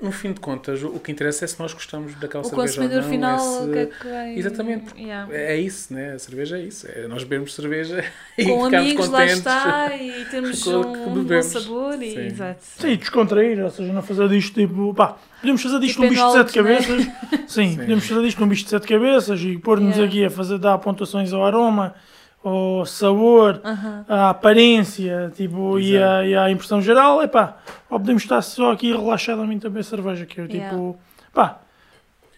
no fim de contas o, o que interessa é se nós gostamos daquela O cerveja consumidor ou não, final, é se- o que é que vai. Exatamente, Yeah. É é isso, né? A cerveja é isso. É nós bebermos cerveja (laughs) e Com ficarmos amigos, lá está, e (laughs) temos o um, um bom bebemos. sabor. E, Sim. exato. Sim, descontrair, ou seja, não fazer disto tipo, pá, podemos fazer disto Tipo um bicho de sete né? cabeças. (laughs) Sim, Sim. podemos fazer disto um bicho de sete cabeças e pôr-nos Yeah. aqui a fazer, dar pontuações ao aroma, ao sabor, Aham. à aparência, tipo, e, à, e à impressão geral, é pá, ou podemos estar só aqui relaxadamente a beber cerveja, que eu Yeah. tipo, pá,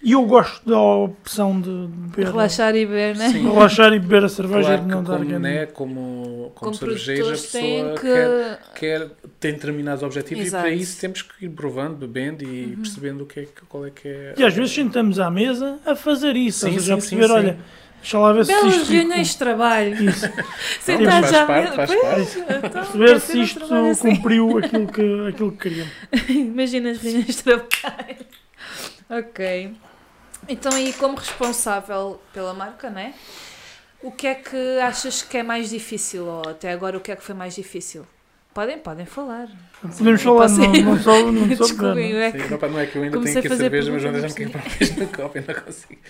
e eu gosto da opção de beber, Relaxar e beber, né? Sim. relaxar e beber a cerveja Claro que não dar como, grande- né, como, como, Como cervejeiro, a pessoa que. quer, quer, tem determinados objetivos Exato. Uhum. e para isso temos que ir provando, bebendo e percebendo o que é, qual é que é. E às vezes sentamos à mesa a fazer isso, ou Sim, seja, a sim, sim, perceber, sim. olha, deixa lá ver se Belas isto... reuniões de trabalho. Isso. (laughs) Faz mesa. parte, faz Pois, parte. então, ver se isto trabalho assim. cumpriu aquilo que, aquilo que queríamos. (laughs) Imagina as reuniões de trabalho. ok. Então, e como responsável pela marca, né? O que é que achas que é mais difícil? Ou até agora, o que é que foi mais difícil? Podem, podem falar. Podemos falar, não, não só, não só (laughs) Desculpem, beber, eu não. é Sim, que. não, pá, não é que eu ainda Comecei tenho aqui a a fazer cerveja, mas não perguntas, deixam que ir para o copo e não consigo.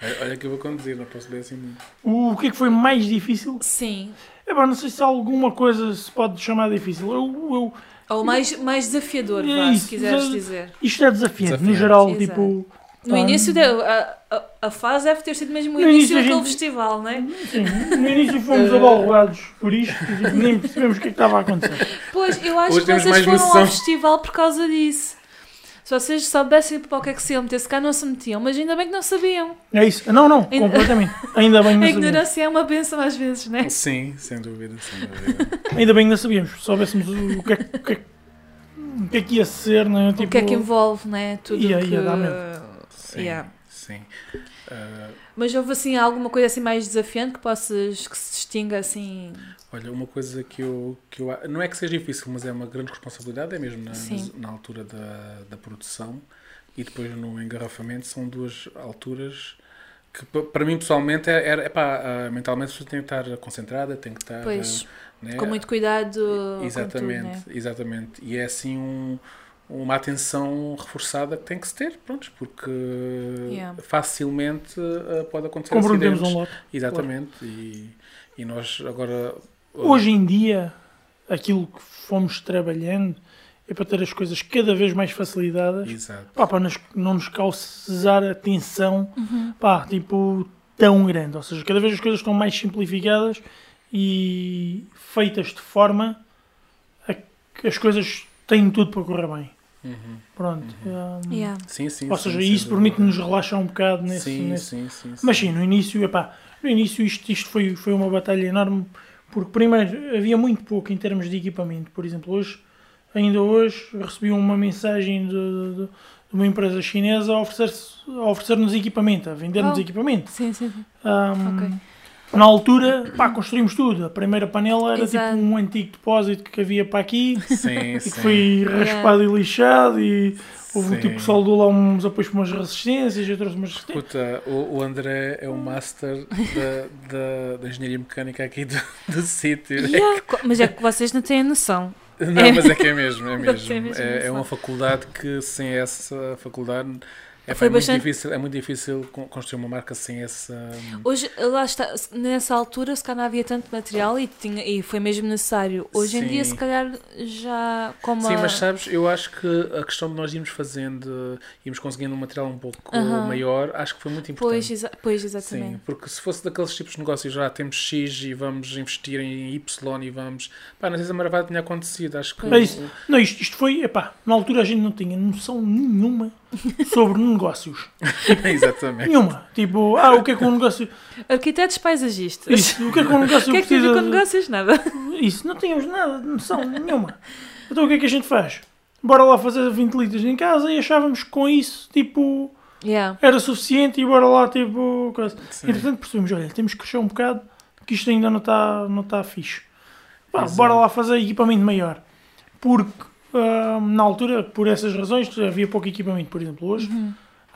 Olha olha que eu vou conduzir, não posso beber assim muito. O que é que foi mais difícil? Sim. É pá, não sei se alguma coisa se pode chamar difícil. Eu, eu, Ou mais, mais desafiador, É vá, isso, se quiseres dizer. isto é desafiante, no Desafiante. geral, Exato. tipo. No início, deu, a, a, a fase deve ter sido mesmo o No início início a daquele gente- festival, não é? Sim, no início fomos (laughs) abalroados por isto, e nem percebemos o que é que estava a acontecer. Pois, eu acho Hoje que vocês foram noção. ao festival por causa disso. Se vocês soubessem para o que é que se iam meter, se cá não se metiam, mas ainda bem que não sabiam. É isso. Não, não, Ainda- completamente. Ainda bem que A não sabíamos. ignorância é uma benção às vezes, não é? Sim, sem dúvida, sem dúvida. Ainda bem que não sabíamos. Se soubéssemos o que é, que- o que, é, que- o que é que ia ser, não é? Tipo, o que é que envolve, não é? Tudo Ia- que... ia dar medo. Sim, Yeah. sim. Ah, Mas houve assim alguma coisa assim mais desafiante que possas que se distinga assim. olha, uma coisa que eu, que eu. Não é que seja difícil, mas é uma grande responsabilidade, é mesmo na, na altura da, da produção e depois no engarrafamento, são duas alturas que pa- para mim pessoalmente é, é, ah, mentalmente pessoa tem que estar concentrada, tem que estar. Pois, né, com muito cuidado. Exatamente, tudo, né? exatamente. E é assim um- uma atenção reforçada que tem que se ter, pronto, porque Yeah. facilmente ah, pode acontecer comprometemos acidentes. um lote. Exatamente. E, e nós agora. Hoje em dia, aquilo que fomos trabalhando é para ter as coisas cada vez mais facilitadas. Exato. Pá, para nos- não nos causar a tensão, Uhum. pá, tipo, tão grande. Ou seja, cada vez as coisas estão mais simplificadas e feitas de forma a que as coisas têm tudo para correr bem. Uhum. Pronto. hum, Yeah. Sim, sim. Ou sim, seja, sem isso permite-nos relaxar um bocado nesse, Sim, nesse- sim, sim, Mas sim. sim, no início, epá, no início isto, isto foi, foi uma batalha enorme, porque primeiro havia muito pouco em termos de equipamento. Por exemplo, hoje, ainda hoje, recebi uma mensagem de, de- de uma empresa chinesa a oferecer-nos equipamento, a vender-nos Oh. equipamento. Sim, sim. sim. Ahm, Ok. Na altura, pá, construímos tudo. A primeira panela era Exato. tipo um antigo depósito que havia para aqui (laughs) Sim, e que sim. foi raspado e lixado e houve um Sim. tipo que soldou lá uns apoios para umas resistências, eu trouxe umas resistências. Escuta, o, o André é o master da, da, da engenharia mecânica aqui do, do sítio. Yeah, co- Mas é que vocês não têm noção. Não, É. mas é que é mesmo, é (laughs) Deve ser mesmo. mesmo É, é uma faculdade que sem essa faculdade é, Foi é muito bastante- difícil, é muito difícil con- construir uma marca sem essa. Hoje, lá está, nessa altura, se calhar não havia tanto material e, tinha, e foi mesmo necessário. Hoje em dia, Sim. se calhar, já como Sim, a- mas sabes, eu acho que a questão de nós irmos fazendo, irmos conseguindo um material um pouco Aham. maior, acho que foi muito importante. Pois, exa- pois Sim, exatamente. porque se fosse daqueles tipos de negócios já temos X e vamos investir em Y e vamos. Pá, não sei se a maravilha tinha acontecido. Acho que. É isso. Não, isto, isto foi, epá, na altura a gente não tinha noção nenhuma (laughs) sobre negócios. (laughs) Exatamente. Nenhuma. Tipo, ah, o que é que um negócio. Arquitetos paisagistas. Isso, o que é que um negócio (laughs) O que é que tem precisa. com negócios? Nada. Isso, não tínhamos nada, noção nenhuma. Então o que é que a gente faz? Bora lá fazer 20 litros em casa e achávamos que com isso, tipo, Yeah. era suficiente e bora lá, tipo, coisa. Entretanto percebemos, olha, temos que crescer um bocado, que isto ainda não está não tá fixe. Pá, bora lá fazer equipamento maior. Porque, ah, na altura, por essas razões, havia pouco equipamento. Por exemplo, hoje,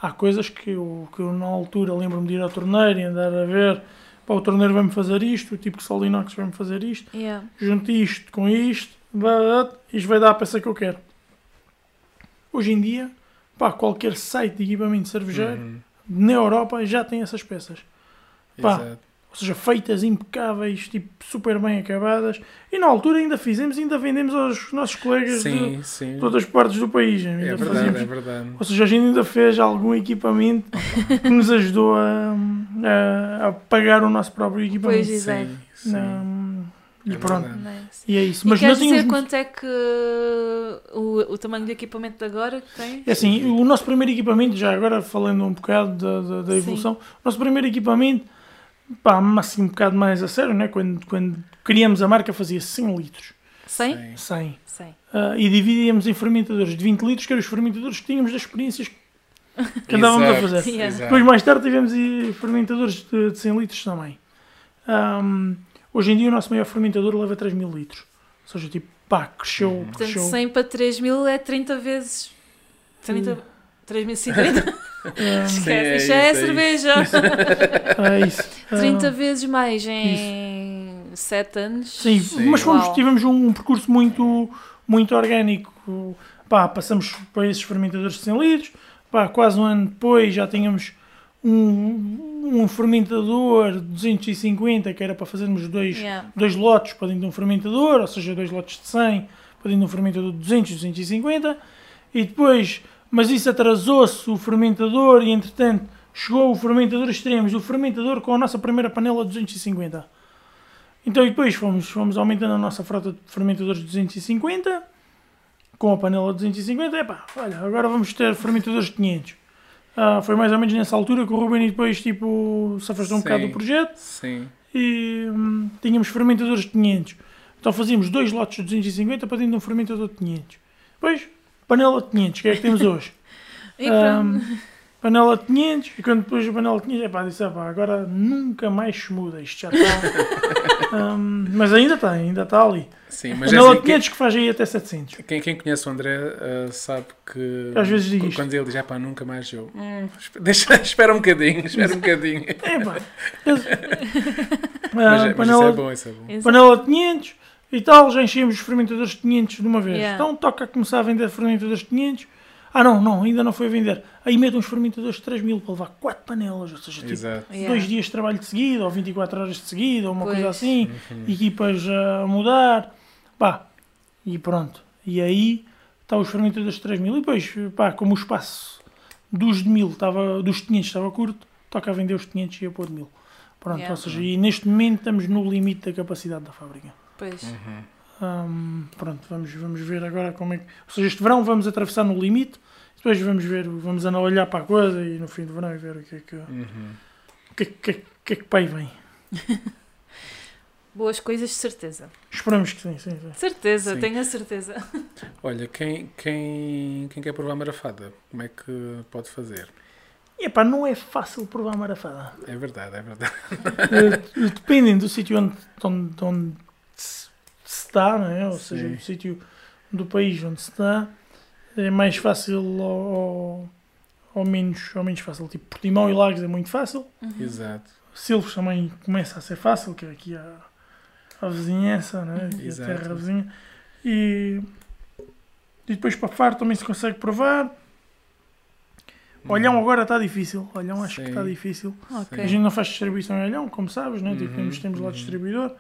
há coisas que eu, que eu na altura lembro-me de ir ao torneiro e andar a ver, pá, o torneiro vai-me fazer isto, o tipo de sol inox vai-me fazer isto, Yeah. junto isto com isto, blá, isto vai dar a peça que eu quero. Hoje em dia, pá, qualquer site de equipamento cervejeiro Uhum. na Europa já tem essas peças. Pá, Exato. Ou seja, feitas impecáveis, tipo, super bem acabadas. E na altura ainda fizemos, ainda vendemos aos nossos colegas Sim, de sim. todas as partes do país. É Ainda verdade, fazíamos- é verdade. Ou seja, a gente ainda fez algum equipamento que nos ajudou a, a, a pagar o nosso próprio equipamento. Pois, exato. Sim, sim. E É pronto. Nice. E é isso. E Mas queres nós dizer quanto é que o, o tamanho do equipamento de agora que tem? É assim, o nosso primeiro equipamento, já agora falando um bocado da, da, da evolução, o nosso primeiro equipamento, pá, assim um bocado mais a sério, né? quando, quando criamos a marca fazia 100 litros. 100? 100. 100. Uh, e dividíamos em fermentadores de 20 litros, que eram os fermentadores que tínhamos das experiências que (laughs) andávamos exato, a fazer. Exato. Depois, mais tarde, tivemos fermentadores de, de 100 litros também. Um, hoje em dia, o nosso maior fermentador leva 3 mil litros. Ou seja, tipo, pá, cresceu. Uhum. Portanto, 100 para 3 mil é 30 vezes. 30, uh. Ah. Esquece, Sim, é, é isso, já é, é cerveja. (laughs) Ah, é isso. 30 ah. vezes mais em isso. 7 anos. Sim, Sim. mas fomos, tivemos um, um percurso muito, muito orgânico. Pá, passamos para esses fermentadores de 100 litros. Pá, quase um ano depois já tínhamos um, um fermentador de 250, que era para fazermos dois, yeah. dois lotes para dentro de um fermentador, ou seja, dois lotes de 100 para dentro de um fermentador de 200, 250. E depois mas isso atrasou-se o fermentador e entretanto chegou o fermentador extremos, o fermentador com a nossa primeira panela de 250. Então e depois fomos, fomos aumentando a nossa frota de fermentadores de 250 com a panela de 250, epá, olha, agora vamos ter fermentadores de 500. Ah, foi mais ou menos nessa altura que o Ruben depois tipo, se afastou um Sim. bocado do projeto Sim. e hum, tínhamos fermentadores de 500. Então fazíamos dois lotes de 250 para dentro de um fermentador de 500. Depois, panela de 500, que é que temos hoje? (laughs) E. Hum, panela de 500, e quando depois a panela de 500, epá, disse, epá, agora nunca mais se muda, isto já está. (laughs) Hum, mas ainda está, ainda está ali. Sim, mas é panela assim, de 500 que faz aí até 700. quem, quem conhece o André ah, sabe que Às vezes isto. quando ele diz, "Ah, pá, nunca mais eu. "Hum, deixa, (laughs) espera um bocadinho, espera um bocadinho. Epá, eu- Mas, é- mas isso panela, é bom, isso é bom. Panela de 500 e tal, já enchemos os fermentadores de 500 de uma vez. Yeah. Então toca a começar a vender fermentadores de 500. Ah não, não, ainda não foi a vender. Aí metem uns fermentadores de 3 mil para levar 4 panelas, ou seja, tipo, Exato. Yeah. dois dias de trabalho de seguida, ou 24 horas de seguida, ou uma Pois. coisa assim, Uhum. equipas a mudar, pá, e pronto. E aí está os fermentadores de 3 mil. E depois, pá, como o espaço dos de 1000 estava, dos 500 estava curto, toca a vender os 500 e a pôr de 1000. Pronto, Yeah. ou seja, e neste momento estamos no limite da capacidade da fábrica. Pois. Uhum. Hum, pronto, vamos, vamos ver agora como é que. Ou seja, este verão vamos atravessar no limite, depois vamos ver, vamos andar a olhar para a coisa e no fim do verão e ver o que é que, o Uhum. que, é que, que, é que é que aí vem. (laughs) Boas coisas, de certeza. Esperamos que sim, sim, sim. Certeza, Sim. tenho a certeza. (laughs) Olha, quem, quem, quem quer provar marafada, como é que pode fazer? E epá, não é fácil provar marafada. É verdade, é verdade. Eh, Dependem do sítio onde, onde, onde se está, não é? ou seja, do sítio do país onde se está, é mais fácil ou, ou, menos, ou menos fácil. Tipo, Portimão e Lagos é muito fácil. Exato. Silves também começa a ser fácil, que é aqui a, a vizinhança, né? aqui a Exato. terra vizinha. E, e depois para Faro também se consegue provar. Olhão agora está difícil. Olhão acho que Sim. está difícil. Ok. A gente não faz distribuição em Olhão, como sabes, né? Tipo, Uhum, temos, temos lá uhum. distribuidor.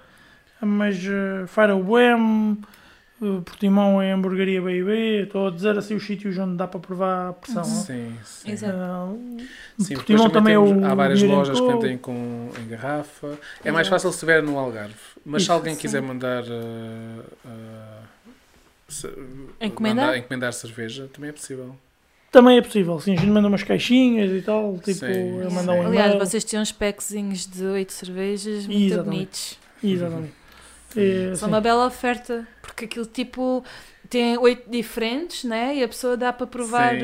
Mas uh, Faro é o Boem, uh, Portimão é hamburgueria B&B. Estou a dizer assim os sítios onde dá para provar a pressão. Não? Sim, sim. Exato. Uh, Sim, porque Portimão também também é temos- o há várias lojas que vendem com, em garrafa. É mais fácil se estiver no Algarve. Mas se Isso, alguém sim. quiser mandar, uh, uh, se- Encomendar? mandar- encomendar cerveja, também é possível. Também é possível, sim, a gente manda umas caixinhas e tal, tipo, Sim, sim. mandar um Aliás, vocês tinham uns packzinhos de 8 cervejas muito Exatamente. bonitos. Exatamente. É, São sim. uma bela oferta, porque aquilo tipo tem oito diferentes, né? E a pessoa dá para provar Sim.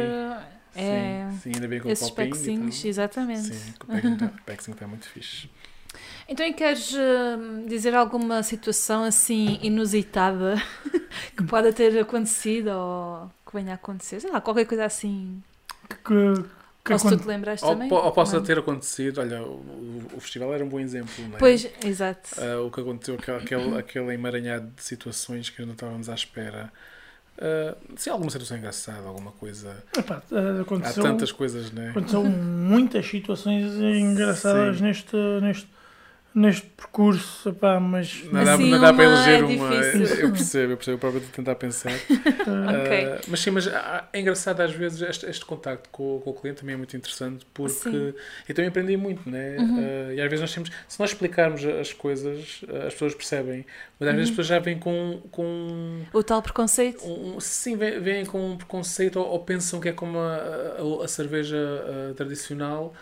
é, sim, sim, ainda bem com esses o packzinhos, e tal. exatamente. Sim, o packzinho tá- está muito fixe. Então, e queres hum, dizer alguma situação assim inusitada (laughs) que pode ter acontecido ou que venha a acontecer? Sei lá, qualquer coisa assim. Que, que ou se tu te lembraste Ou, também? ou possa Não. ter acontecido, olha, o, o festival era um bom exemplo, não é? Pois, exato. Ah, o que aconteceu, aquele, aquele, emaranhado de situações que não estávamos à espera. Ah, sim, alguma situação engraçada, alguma coisa. epá, eh, Há aconteceu, tantas coisas, né? aconteceu muitas situações engraçadas Sim. neste, neste, neste percurso, epá, mas Não dá, Assim, não dá para uma eleger é uma. difícil. Eu percebo, eu percebo, eu próprio estou a tentar pensar. eh, (laughs) Ok. Ah, mas sim, mas é engraçado às vezes este, este contacto com, com o cliente também é muito interessante porque Sim. eu também aprendi muito, né? Uhum. Ah, e às vezes nós temos, se nós explicarmos as coisas, ah, as pessoas percebem, mas às vezes as Uhum. pessoas já vêm com, com O tal preconceito. um, sim, vêm, vêm com um preconceito ou, ou pensam que é como a, a- a cerveja tradicional.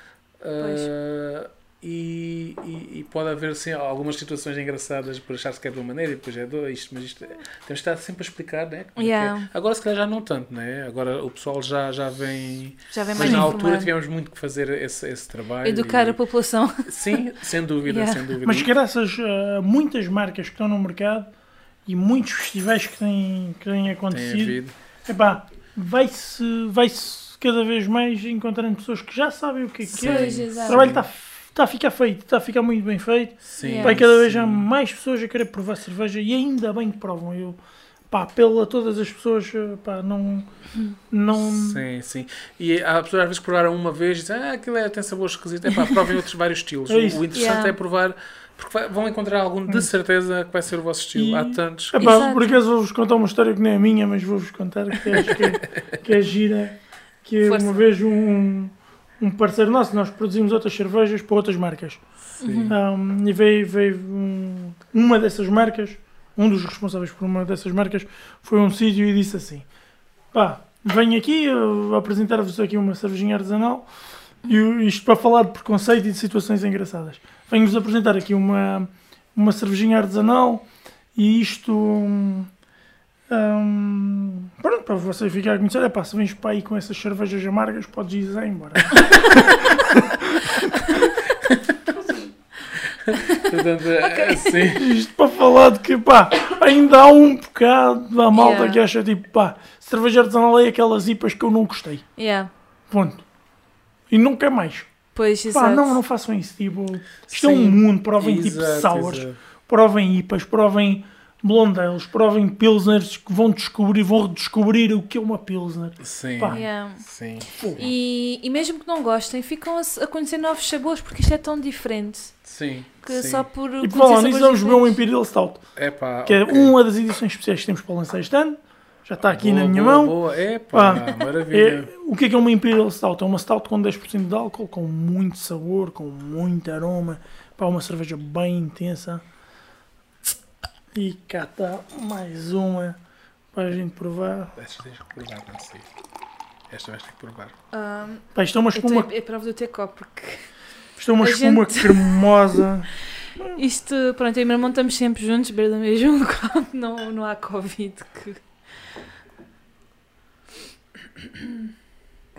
ah, e, e, e pode haver sim, algumas situações engraçadas por achar-se que é de uma maneira e depois é de outra, isto, mas isto é- temos de estar sempre a explicar, né? É é. Yeah. Agora se calhar já não tanto, né? Agora o pessoal já, já vem. Já vem Mas na altura informado. tivemos muito que fazer esse, esse trabalho. Educar e- a população. Sim, sem dúvida, Yeah. sem dúvida. mas graças a muitas marcas que estão no mercado e muitos festivais que têm, que têm acontecido, epá, vai-se vai -se cada vez mais encontrando pessoas que já sabem o que é que é. O trabalho está está a ficar feito, está a ficar muito bem feito. Sim. Vai cada vez há mais pessoas a querer provar cerveja e ainda bem que provam. Eu, pá, apelo a todas as pessoas, eh, pá, não, não, Sim, sim. E há pessoas às vezes que provaram uma vez e dizem, ah, aquilo é, tem sabor esquisito. É pá, provem outros vários estilos. É isso. o interessante Yeah. é provar, porque vão encontrar algum de certeza que vai ser o vosso estilo. E- Há tantos. É pá, por acaso vou-vos contar uma história que nem é minha, mas vou-vos contar que é, que é, que é gira. Que é Força. uma vez um, um parceiro nosso, nós produzimos outras cervejas para outras marcas. Sim. Um, e veio, veio um- uma dessas marcas, um dos responsáveis por uma dessas marcas, foi a um sítio e disse assim: pá, venho aqui apresentar-vos aqui uma cervejinha artesanal, e isto para falar de preconceito e de situações engraçadas. Venho-vos apresentar aqui uma, uma cervejinha artesanal e isto. hum, hum, pronto, para você ficar a conhecer, é pá, se vens para aí com essas cervejas amargas, podes ir embora. Portanto, é assim. Isto para falar de que, pá, ainda há um bocado da malta Yeah. que acha tipo, pá, cerveja artesanal é aquelas IPAs que eu não gostei. Yeah. Ponto. E nunca mais. Pois, Pá, exato. não, não façam isso. Tipo, isto é Sim. um mundo. Provem tipo sours, exato. provem IPAs, provem blondales, provem pilsners que vão descobrir, vão redescobrir o que é uma pilsner. Sim. Pá. Yeah. Sim. E, e mesmo que não gostem, ficam a, a conhecer novos sabores porque isto é tão diferente Sim. que sim. só por. E conhecer por falar sabores nisso, vamos beber um. Imperial Stout, É pá. que é ok. uma das edições especiais que temos para lançar este ano. Já está aqui Boa, na minha boa, mão. Boa. É pá, Pá, maravilha. É, o que é que é uma Imperial Stout? É uma Stout com 10% de álcool, com muito sabor, com muito aroma. Pá, uma cerveja bem intensa. E cá está mais uma para a gente provar. Esta tens que provar, não sei. Esta vais ter que provar. Ah, Pá, isto é uma espuma, é prova do teu copo porque isto é uma (laughs) a espuma gente- cremosa. (laughs) isto, pronto, eu e o meu irmão estamos sempre juntos, beber do mesmo (laughs) copo, não, não há Covid. Que...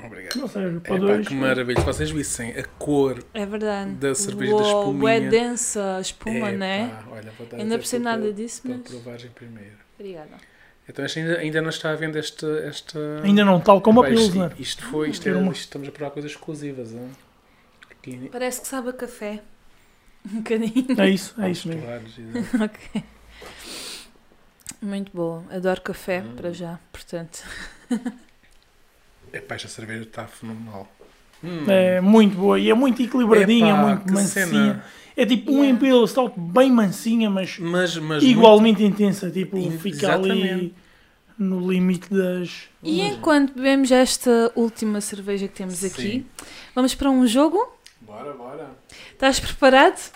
Obrigado. Não sei, É para pá, que maravilha. Se vocês vissem a cor. É verdade. Da cerveja da Uou, espuminha. É densa a espuma, é, né? pá, olha, vou dar Ainda por ser para- nada disso, Para mas. provagem primeiro. Obrigada. Então ainda, ainda não está a venda esta. esta... Ainda não, tal como a isto- Pilsner. Isto foi, isto, é, isto estamos a provar coisas exclusivas. Hein? Aqui, Parece que sabe a café. (laughs) Um bocadinho. É isso, é isso mesmo. (laughs) Ok. Muito boa. Adoro café, Hum. para já, portanto. (laughs) Epá, esta cerveja está fenomenal. Hum. É muito boa e é muito equilibradinha, Epá, muito mansinha. cena. É tipo um. Imperial Stout bem mansinha, mas Mas, mas igualmente intensa. Tipo, In- fica ali exatamente. no limite das. E enquanto bebemos esta última cerveja que temos aqui, Sim. vamos para um jogo. Muito... Bora, bora. Estás preparado?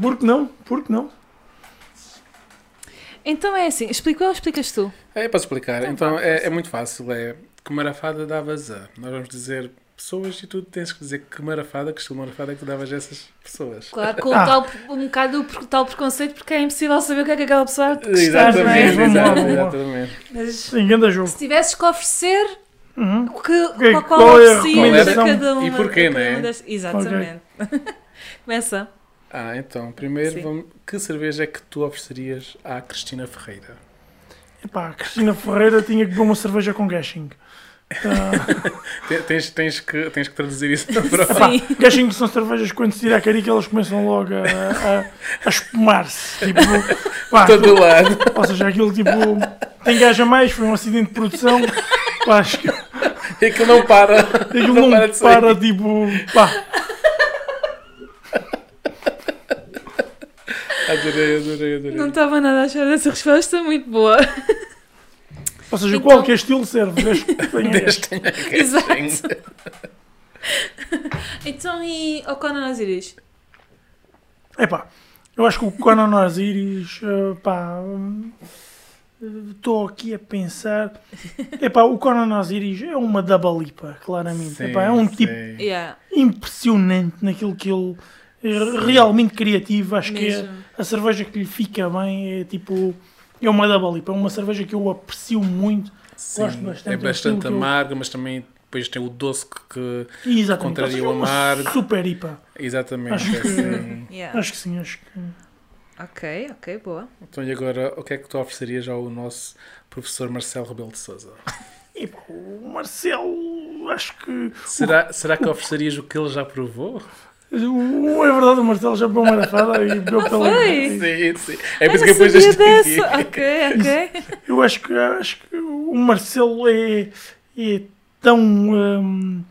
Por que não? Por que não? Então é assim, explica ou explicas tu? É para explicar. Então Então é, é muito fácil. É que marafada davas a. Nós vamos dizer pessoas e tu tens que dizer que marafada, que estilo marafada é que tu davas a essas pessoas. Claro, com (laughs) Ah. tal, um bocado o tal preconceito, porque é impossível saber o que é que aquela pessoa. Exatamente, Vamos lá, exato, vamos lá. exatamente. Mas jogo. se tivesses que oferecer, Uhum. o que, Ok, qual, qual é a oferecias a recomendação? cada uma? E porquê, uma das- Exatamente. (laughs) Começa. Ah, então, primeiro, vamos... que cerveja é que tu oferecerias à Cristina Ferreira? Epá, a Cristina Ferreira tinha que beber uma cerveja com gashing. (laughs) Te- Tens, tens, que, tens que traduzir isso para epá, Sim. gashing são cervejas que quando se tira a carica elas começam logo a, a, a espumar-se. Tipo, pá, todo lado. ou seja, aquilo tipo tem gás a mais, foi um acidente de produção. Pá, acho que É que não para. aquilo não não para para, tipo, pá, Adorei, adorei, adorei. Não estava nada a achar dessa resposta, muito boa. ou seja, Então- qualquer estilo serve. desde que tenha (laughs) Exato. Então, e ao Conan Osiris? Epá, eu acho que o Conan Osiris, eh, pá, estou aqui a pensar. Epá, o Conan Osiris é uma double IPA, claramente. Sim, Epá, é um tipo sim. Yeah, impressionante naquilo que ele realmente criativo. Acho que é mesmo. a cerveja que lhe fica bem é tipo. É uma double IPA, é uma cerveja que eu aprecio muito. Sim, Gosto bastante, é bastante que eu- amarga, mas também depois tem o doce que. que- E. Contraria o é uma amargo. Super IPA. exatamente. Acho é que- assim. Yeah. Acho que sim, acho que. Ok, ok, boa. Então, e agora, o que é que tu oferecerias ao nosso professor Marcelo Rebelo de Souza? Epá, o Marcelo, acho que. Será, será que oferecerias o que ele já provou? É verdade, o Marcelo já bebeu uma garrafada e bebeu pela. foi? Sim, sim. É por Eu isso que depois sabia este dessa. Ok, ok. Eu acho que, acho que o Marcelo é, é tão. hum,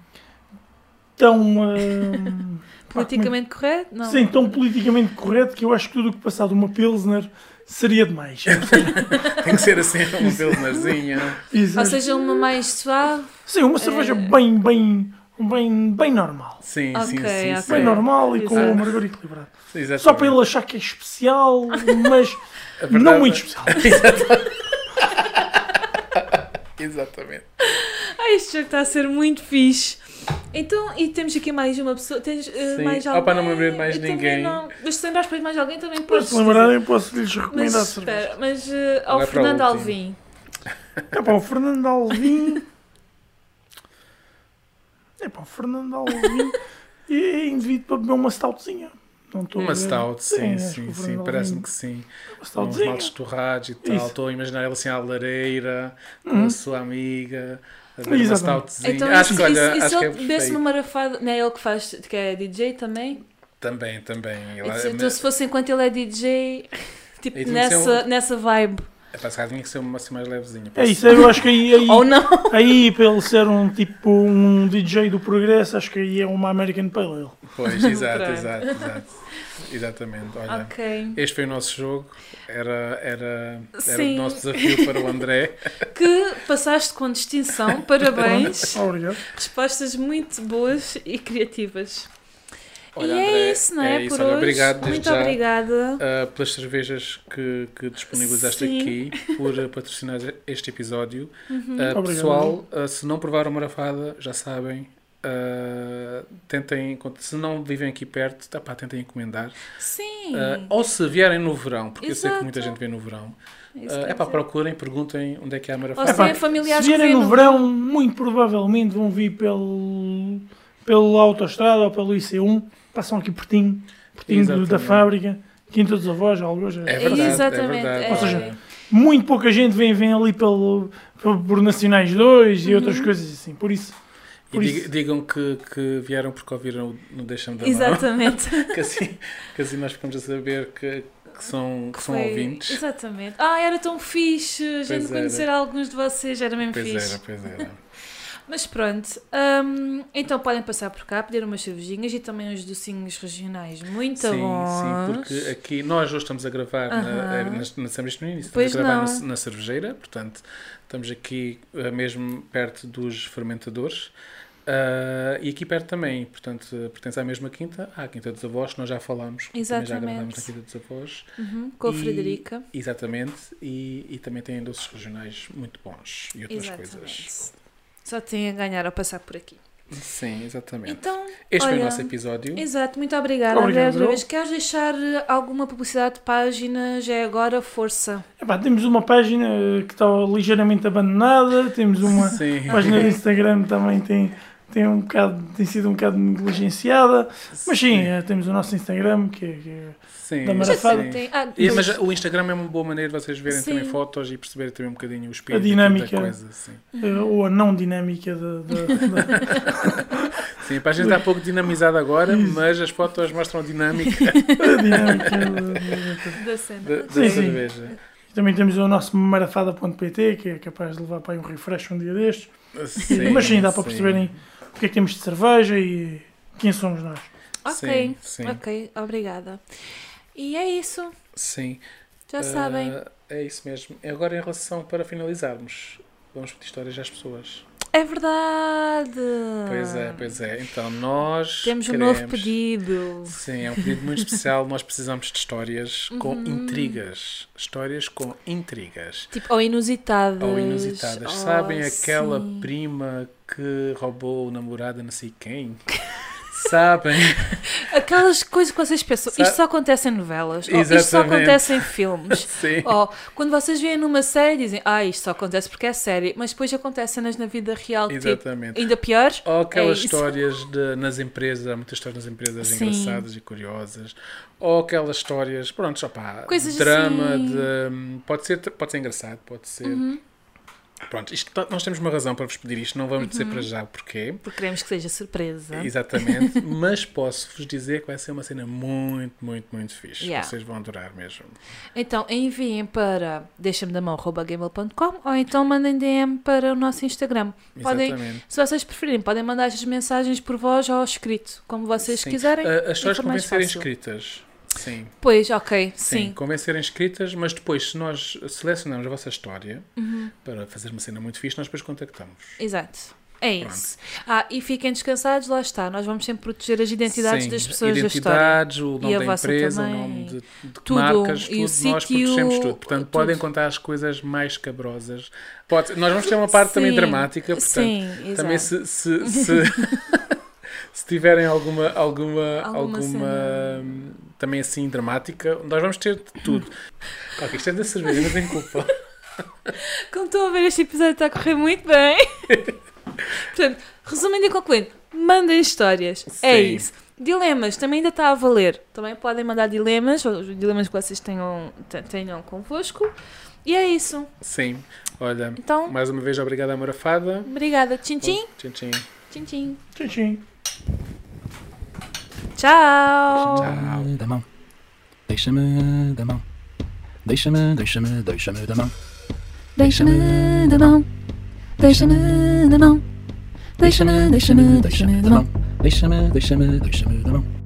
tão. hum, Politicamente correto? Não. Sim, tão politicamente correto que eu acho que tudo o que passar de uma Pilsner seria demais. (laughs) Tem que ser assim, um pilsnerzinho. Isso. Ou seja, uma mais suave. Sim, uma cerveja bem, bem, bem, bem normal. Sim, Ok, sim, sim. Bem normal e com Exato. o amargor equilibrado. Exatamente. Só para ele achar que é especial, (laughs) mas verdade não é- muito especial. (laughs) Exatamente. Ah, este jogo está a ser muito fixe. Então, e temos aqui mais uma pessoa. Tens Sim. mais alguém? pá, não me lembrei mais Eu ninguém. Não. Mas se lembrares depois mais alguém, também Mas podes. se lembrarem, posso-lhes Mas recomendar a cerveja. espera, mas eh, ao o Fernando. Alvim. É pá, o Fernando Alvim. (laughs) É pá, o Fernando Alvim (laughs) é indivíduo para beber uma stoutzinha. Não estou a Uma stout, sim, sim, sim. Parece-me que sim. Uma Com uns maltes torrados e tal. Isso. Estou a imaginar ele assim à lareira, com Uhum. a sua amiga, a ver uma stoutzinha. Então, acho isso, que, olha, isso, isso acho que é ele bebesse perfeito. numa rafada. Não é ele que faz, que é DJ também? Também, também. Ele, Então, é, então, se fosse enquanto ele é DJ, (laughs) tipo, E ser nessa, um- nessa vibe. É, pá, se calhar tinha que ser uma assim mais levezinha. É isso, eu acho que aí, aí, Ou não? aí para ele ser um tipo um DJ do progresso, acho que aí é uma American Pale Ale. Pois, exato, exato, exato. Exatamente. Olha, Ok. este foi o nosso jogo. Era, era, era o nosso desafio para o André. (laughs) Que passaste com distinção. Parabéns. Obrigado. Respostas muito boas e criativas. Olha, e André, é isso, não é? é isso. Por Olha, hoje. obrigado muito já. obrigada. Uh, pelas cervejas que, que disponibilizaste Sim. aqui, por uh, patrocinar este episódio. Uhum. Uh, pessoal, uh, se não provaram marafada, já sabem, uh, tentem, se não vivem aqui perto, tá, pá, tentem encomendar. Sim. Uh, ou se vierem no verão, porque eu sei que Exato. muita gente vem no verão. Uh, é pá, dizer. procurem, perguntem onde é que há a Ou marafada. se têm familiares Se que vierem no verão, muito provavelmente vão vir pelo, pelo autoestrada ou pelo IC1, passam aqui pertinho, pertinho do- da fábrica, Quinta dos Avós, alguns. É verdade, Exatamente, é verdade. é. Ou seja, Muito pouca gente vem, vem ali pelo, pelo, por Nacionais 2 e outras coisas assim, por isso. E Por diga- isso. digam que, que vieram porque ouviram no Deixa-me da Mão. Exatamente. (laughs) Que assim, que assim nós ficamos a saber que, que são, que são Foi- ouvintes. Exatamente. Ah, era tão fixe. A gente Pois era. conhecer alguns de vocês era mesmo Pois fixe. era, pois era. Mas pronto, hum, então podem passar por cá, pedir umas cervejinhas e também uns docinhos regionais muito sim, bons. sim, porque aqui nós hoje estamos a gravar, na, eh, nós não dissemos isto no início, Pois estamos a gravar na, na cervejeira, portanto estamos aqui eh, mesmo perto dos fermentadores. Ah, e aqui perto também, portanto, eh, pertence à mesma quinta, à Quinta dos Avós, que nós já falámos, também já Exatamente. gravámos na Quinta dos Avós. Uhum, com a E- Frederica. Exatamente, e, e também têm doces regionais muito bons e outras Exatamente. coisas. Só tem a ganhar ao passar por aqui. Sim, exatamente. Então, este foi olha, o nosso episódio. exato, muito obrigada, André. Outra vez, queres deixar eh, alguma publicidade de página? Já é agora, força. Epá, temos uma página que está ligeiramente abandonada, temos uma (laughs) Sim. página de Instagram também tem, tem, um bocado, tem sido um bocado negligenciada, mas sim, eh, temos o nosso Instagram que é, que é Sim, da Marafada. sim. ah, E- mas o Instagram é uma boa maneira de vocês verem Sim. também fotos e perceberem também um bocadinho o espírito dinâmica. da coisa. Sim. eh, ou a não dinâmica da, da- da- (laughs) sim, a página está um pouco dinamizada agora, mas as fotos mostram a dinâmica (laughs) da dinâmica da- da- da cena. da, da Sim, sim. cerveja. Também temos o nosso marafada.pt que é capaz de levar para aí um refresh um dia destes. Sim, mas sim, dá para perceberem o que é que temos de cerveja e quem somos nós. Ok, Sim, sim. ok, obrigada. E é isso, sim. já Ah, sabem. É isso mesmo. Agora, em relação, para finalizarmos, vamos pedir histórias às pessoas. É verdade! Pois é, pois é. Então, nós. Temos um queremos... novo pedido. Sim, é um pedido muito especial. Nós precisamos de histórias com Uhum. intrigas. Histórias com intrigas. Tipo, ou inusitadas. Ou inusitadas. Oh, Sabem aquela sim. prima que roubou o namorado não sei quem? (laughs) Sabem? (laughs) Aquelas coisas que vocês pensam, Sa- isto só acontece em novelas, ou isto só acontece em filmes. (laughs) Sim. Ou quando vocês veem numa série dizem, ah, isto só acontece porque é série, mas depois acontece cenas na vida real, tipo, Exatamente. ainda pior. Ou aquelas É histórias de- nas empresas, há muitas histórias nas empresas Sim. engraçadas e curiosas. Ou aquelas histórias, pronto, Coisas de drama, assim. de, pode, ser, pode ser engraçado, pode ser. Uhum. Pronto, isto, nós temos uma razão para vos pedir isto, não vamos dizer Uhum. para já o porquê. Porque queremos que seja surpresa. Exatamente, (laughs) mas posso-vos dizer que vai ser uma cena muito, muito, muito fixe. Yeah. Vocês vão adorar mesmo. Então enviem para deixa-me da mão gmail.com ou então mandem DM para o nosso Instagram. Podem, Exatamente. se vocês preferirem, podem mandar as mensagens por voz ou escrito, como vocês Sim. quiserem. Ah, as convém serem fácil. escritas. Sim. Pois, ok, Sim, sim. convém serem escritas, mas depois, se nós selecionarmos a vossa história Uhum. para fazer uma cena muito fixe, nós depois contactamos. Exato. É Pronto. isso. Ah, e fiquem descansados, lá está. Nós vamos sempre proteger as identidades Sim, das pessoas da história. identidades, o E nome a da empresa, também. o nome de, de Tudo. marcas, E tudo, nós sítio, protegemos tudo. Portanto, tudo. podem contar as coisas mais cabrosas. Pode, nós vamos ter uma parte também Sim, dramática, portanto, Sim, também se, se, se, (laughs) (laughs) se tiverem alguma, alguma, Alguma alguma, também assim dramática, nós vamos ter de tudo. Ok, isto é da cerveja, mas tem culpa. (laughs) Como estão a ver, este episódio está a correr muito bem. (laughs) Portanto, resumindo e concluindo, mandem histórias. É Sim. isso. Dilemas também ainda está a valer. Também podem mandar dilemas, os dilemas que vocês tenham, te- tenham convosco. E é isso. Sim, olha, Então, mais uma vez obrigado à Morafada. obrigada. Tchim, tchim. Tchim, tchim. Tchim, tchim. Tchim, tchim. Tchau. Tchau. da mão. Deixa-me da mão. Deixa-me, deixa-me, deixa-me da mão. Deixa-me da mão. Deixa-me da mão. Deixa-me, deixa-me, deixa-me da mão. Deixa-me, deixa-me, deixa-me da mão.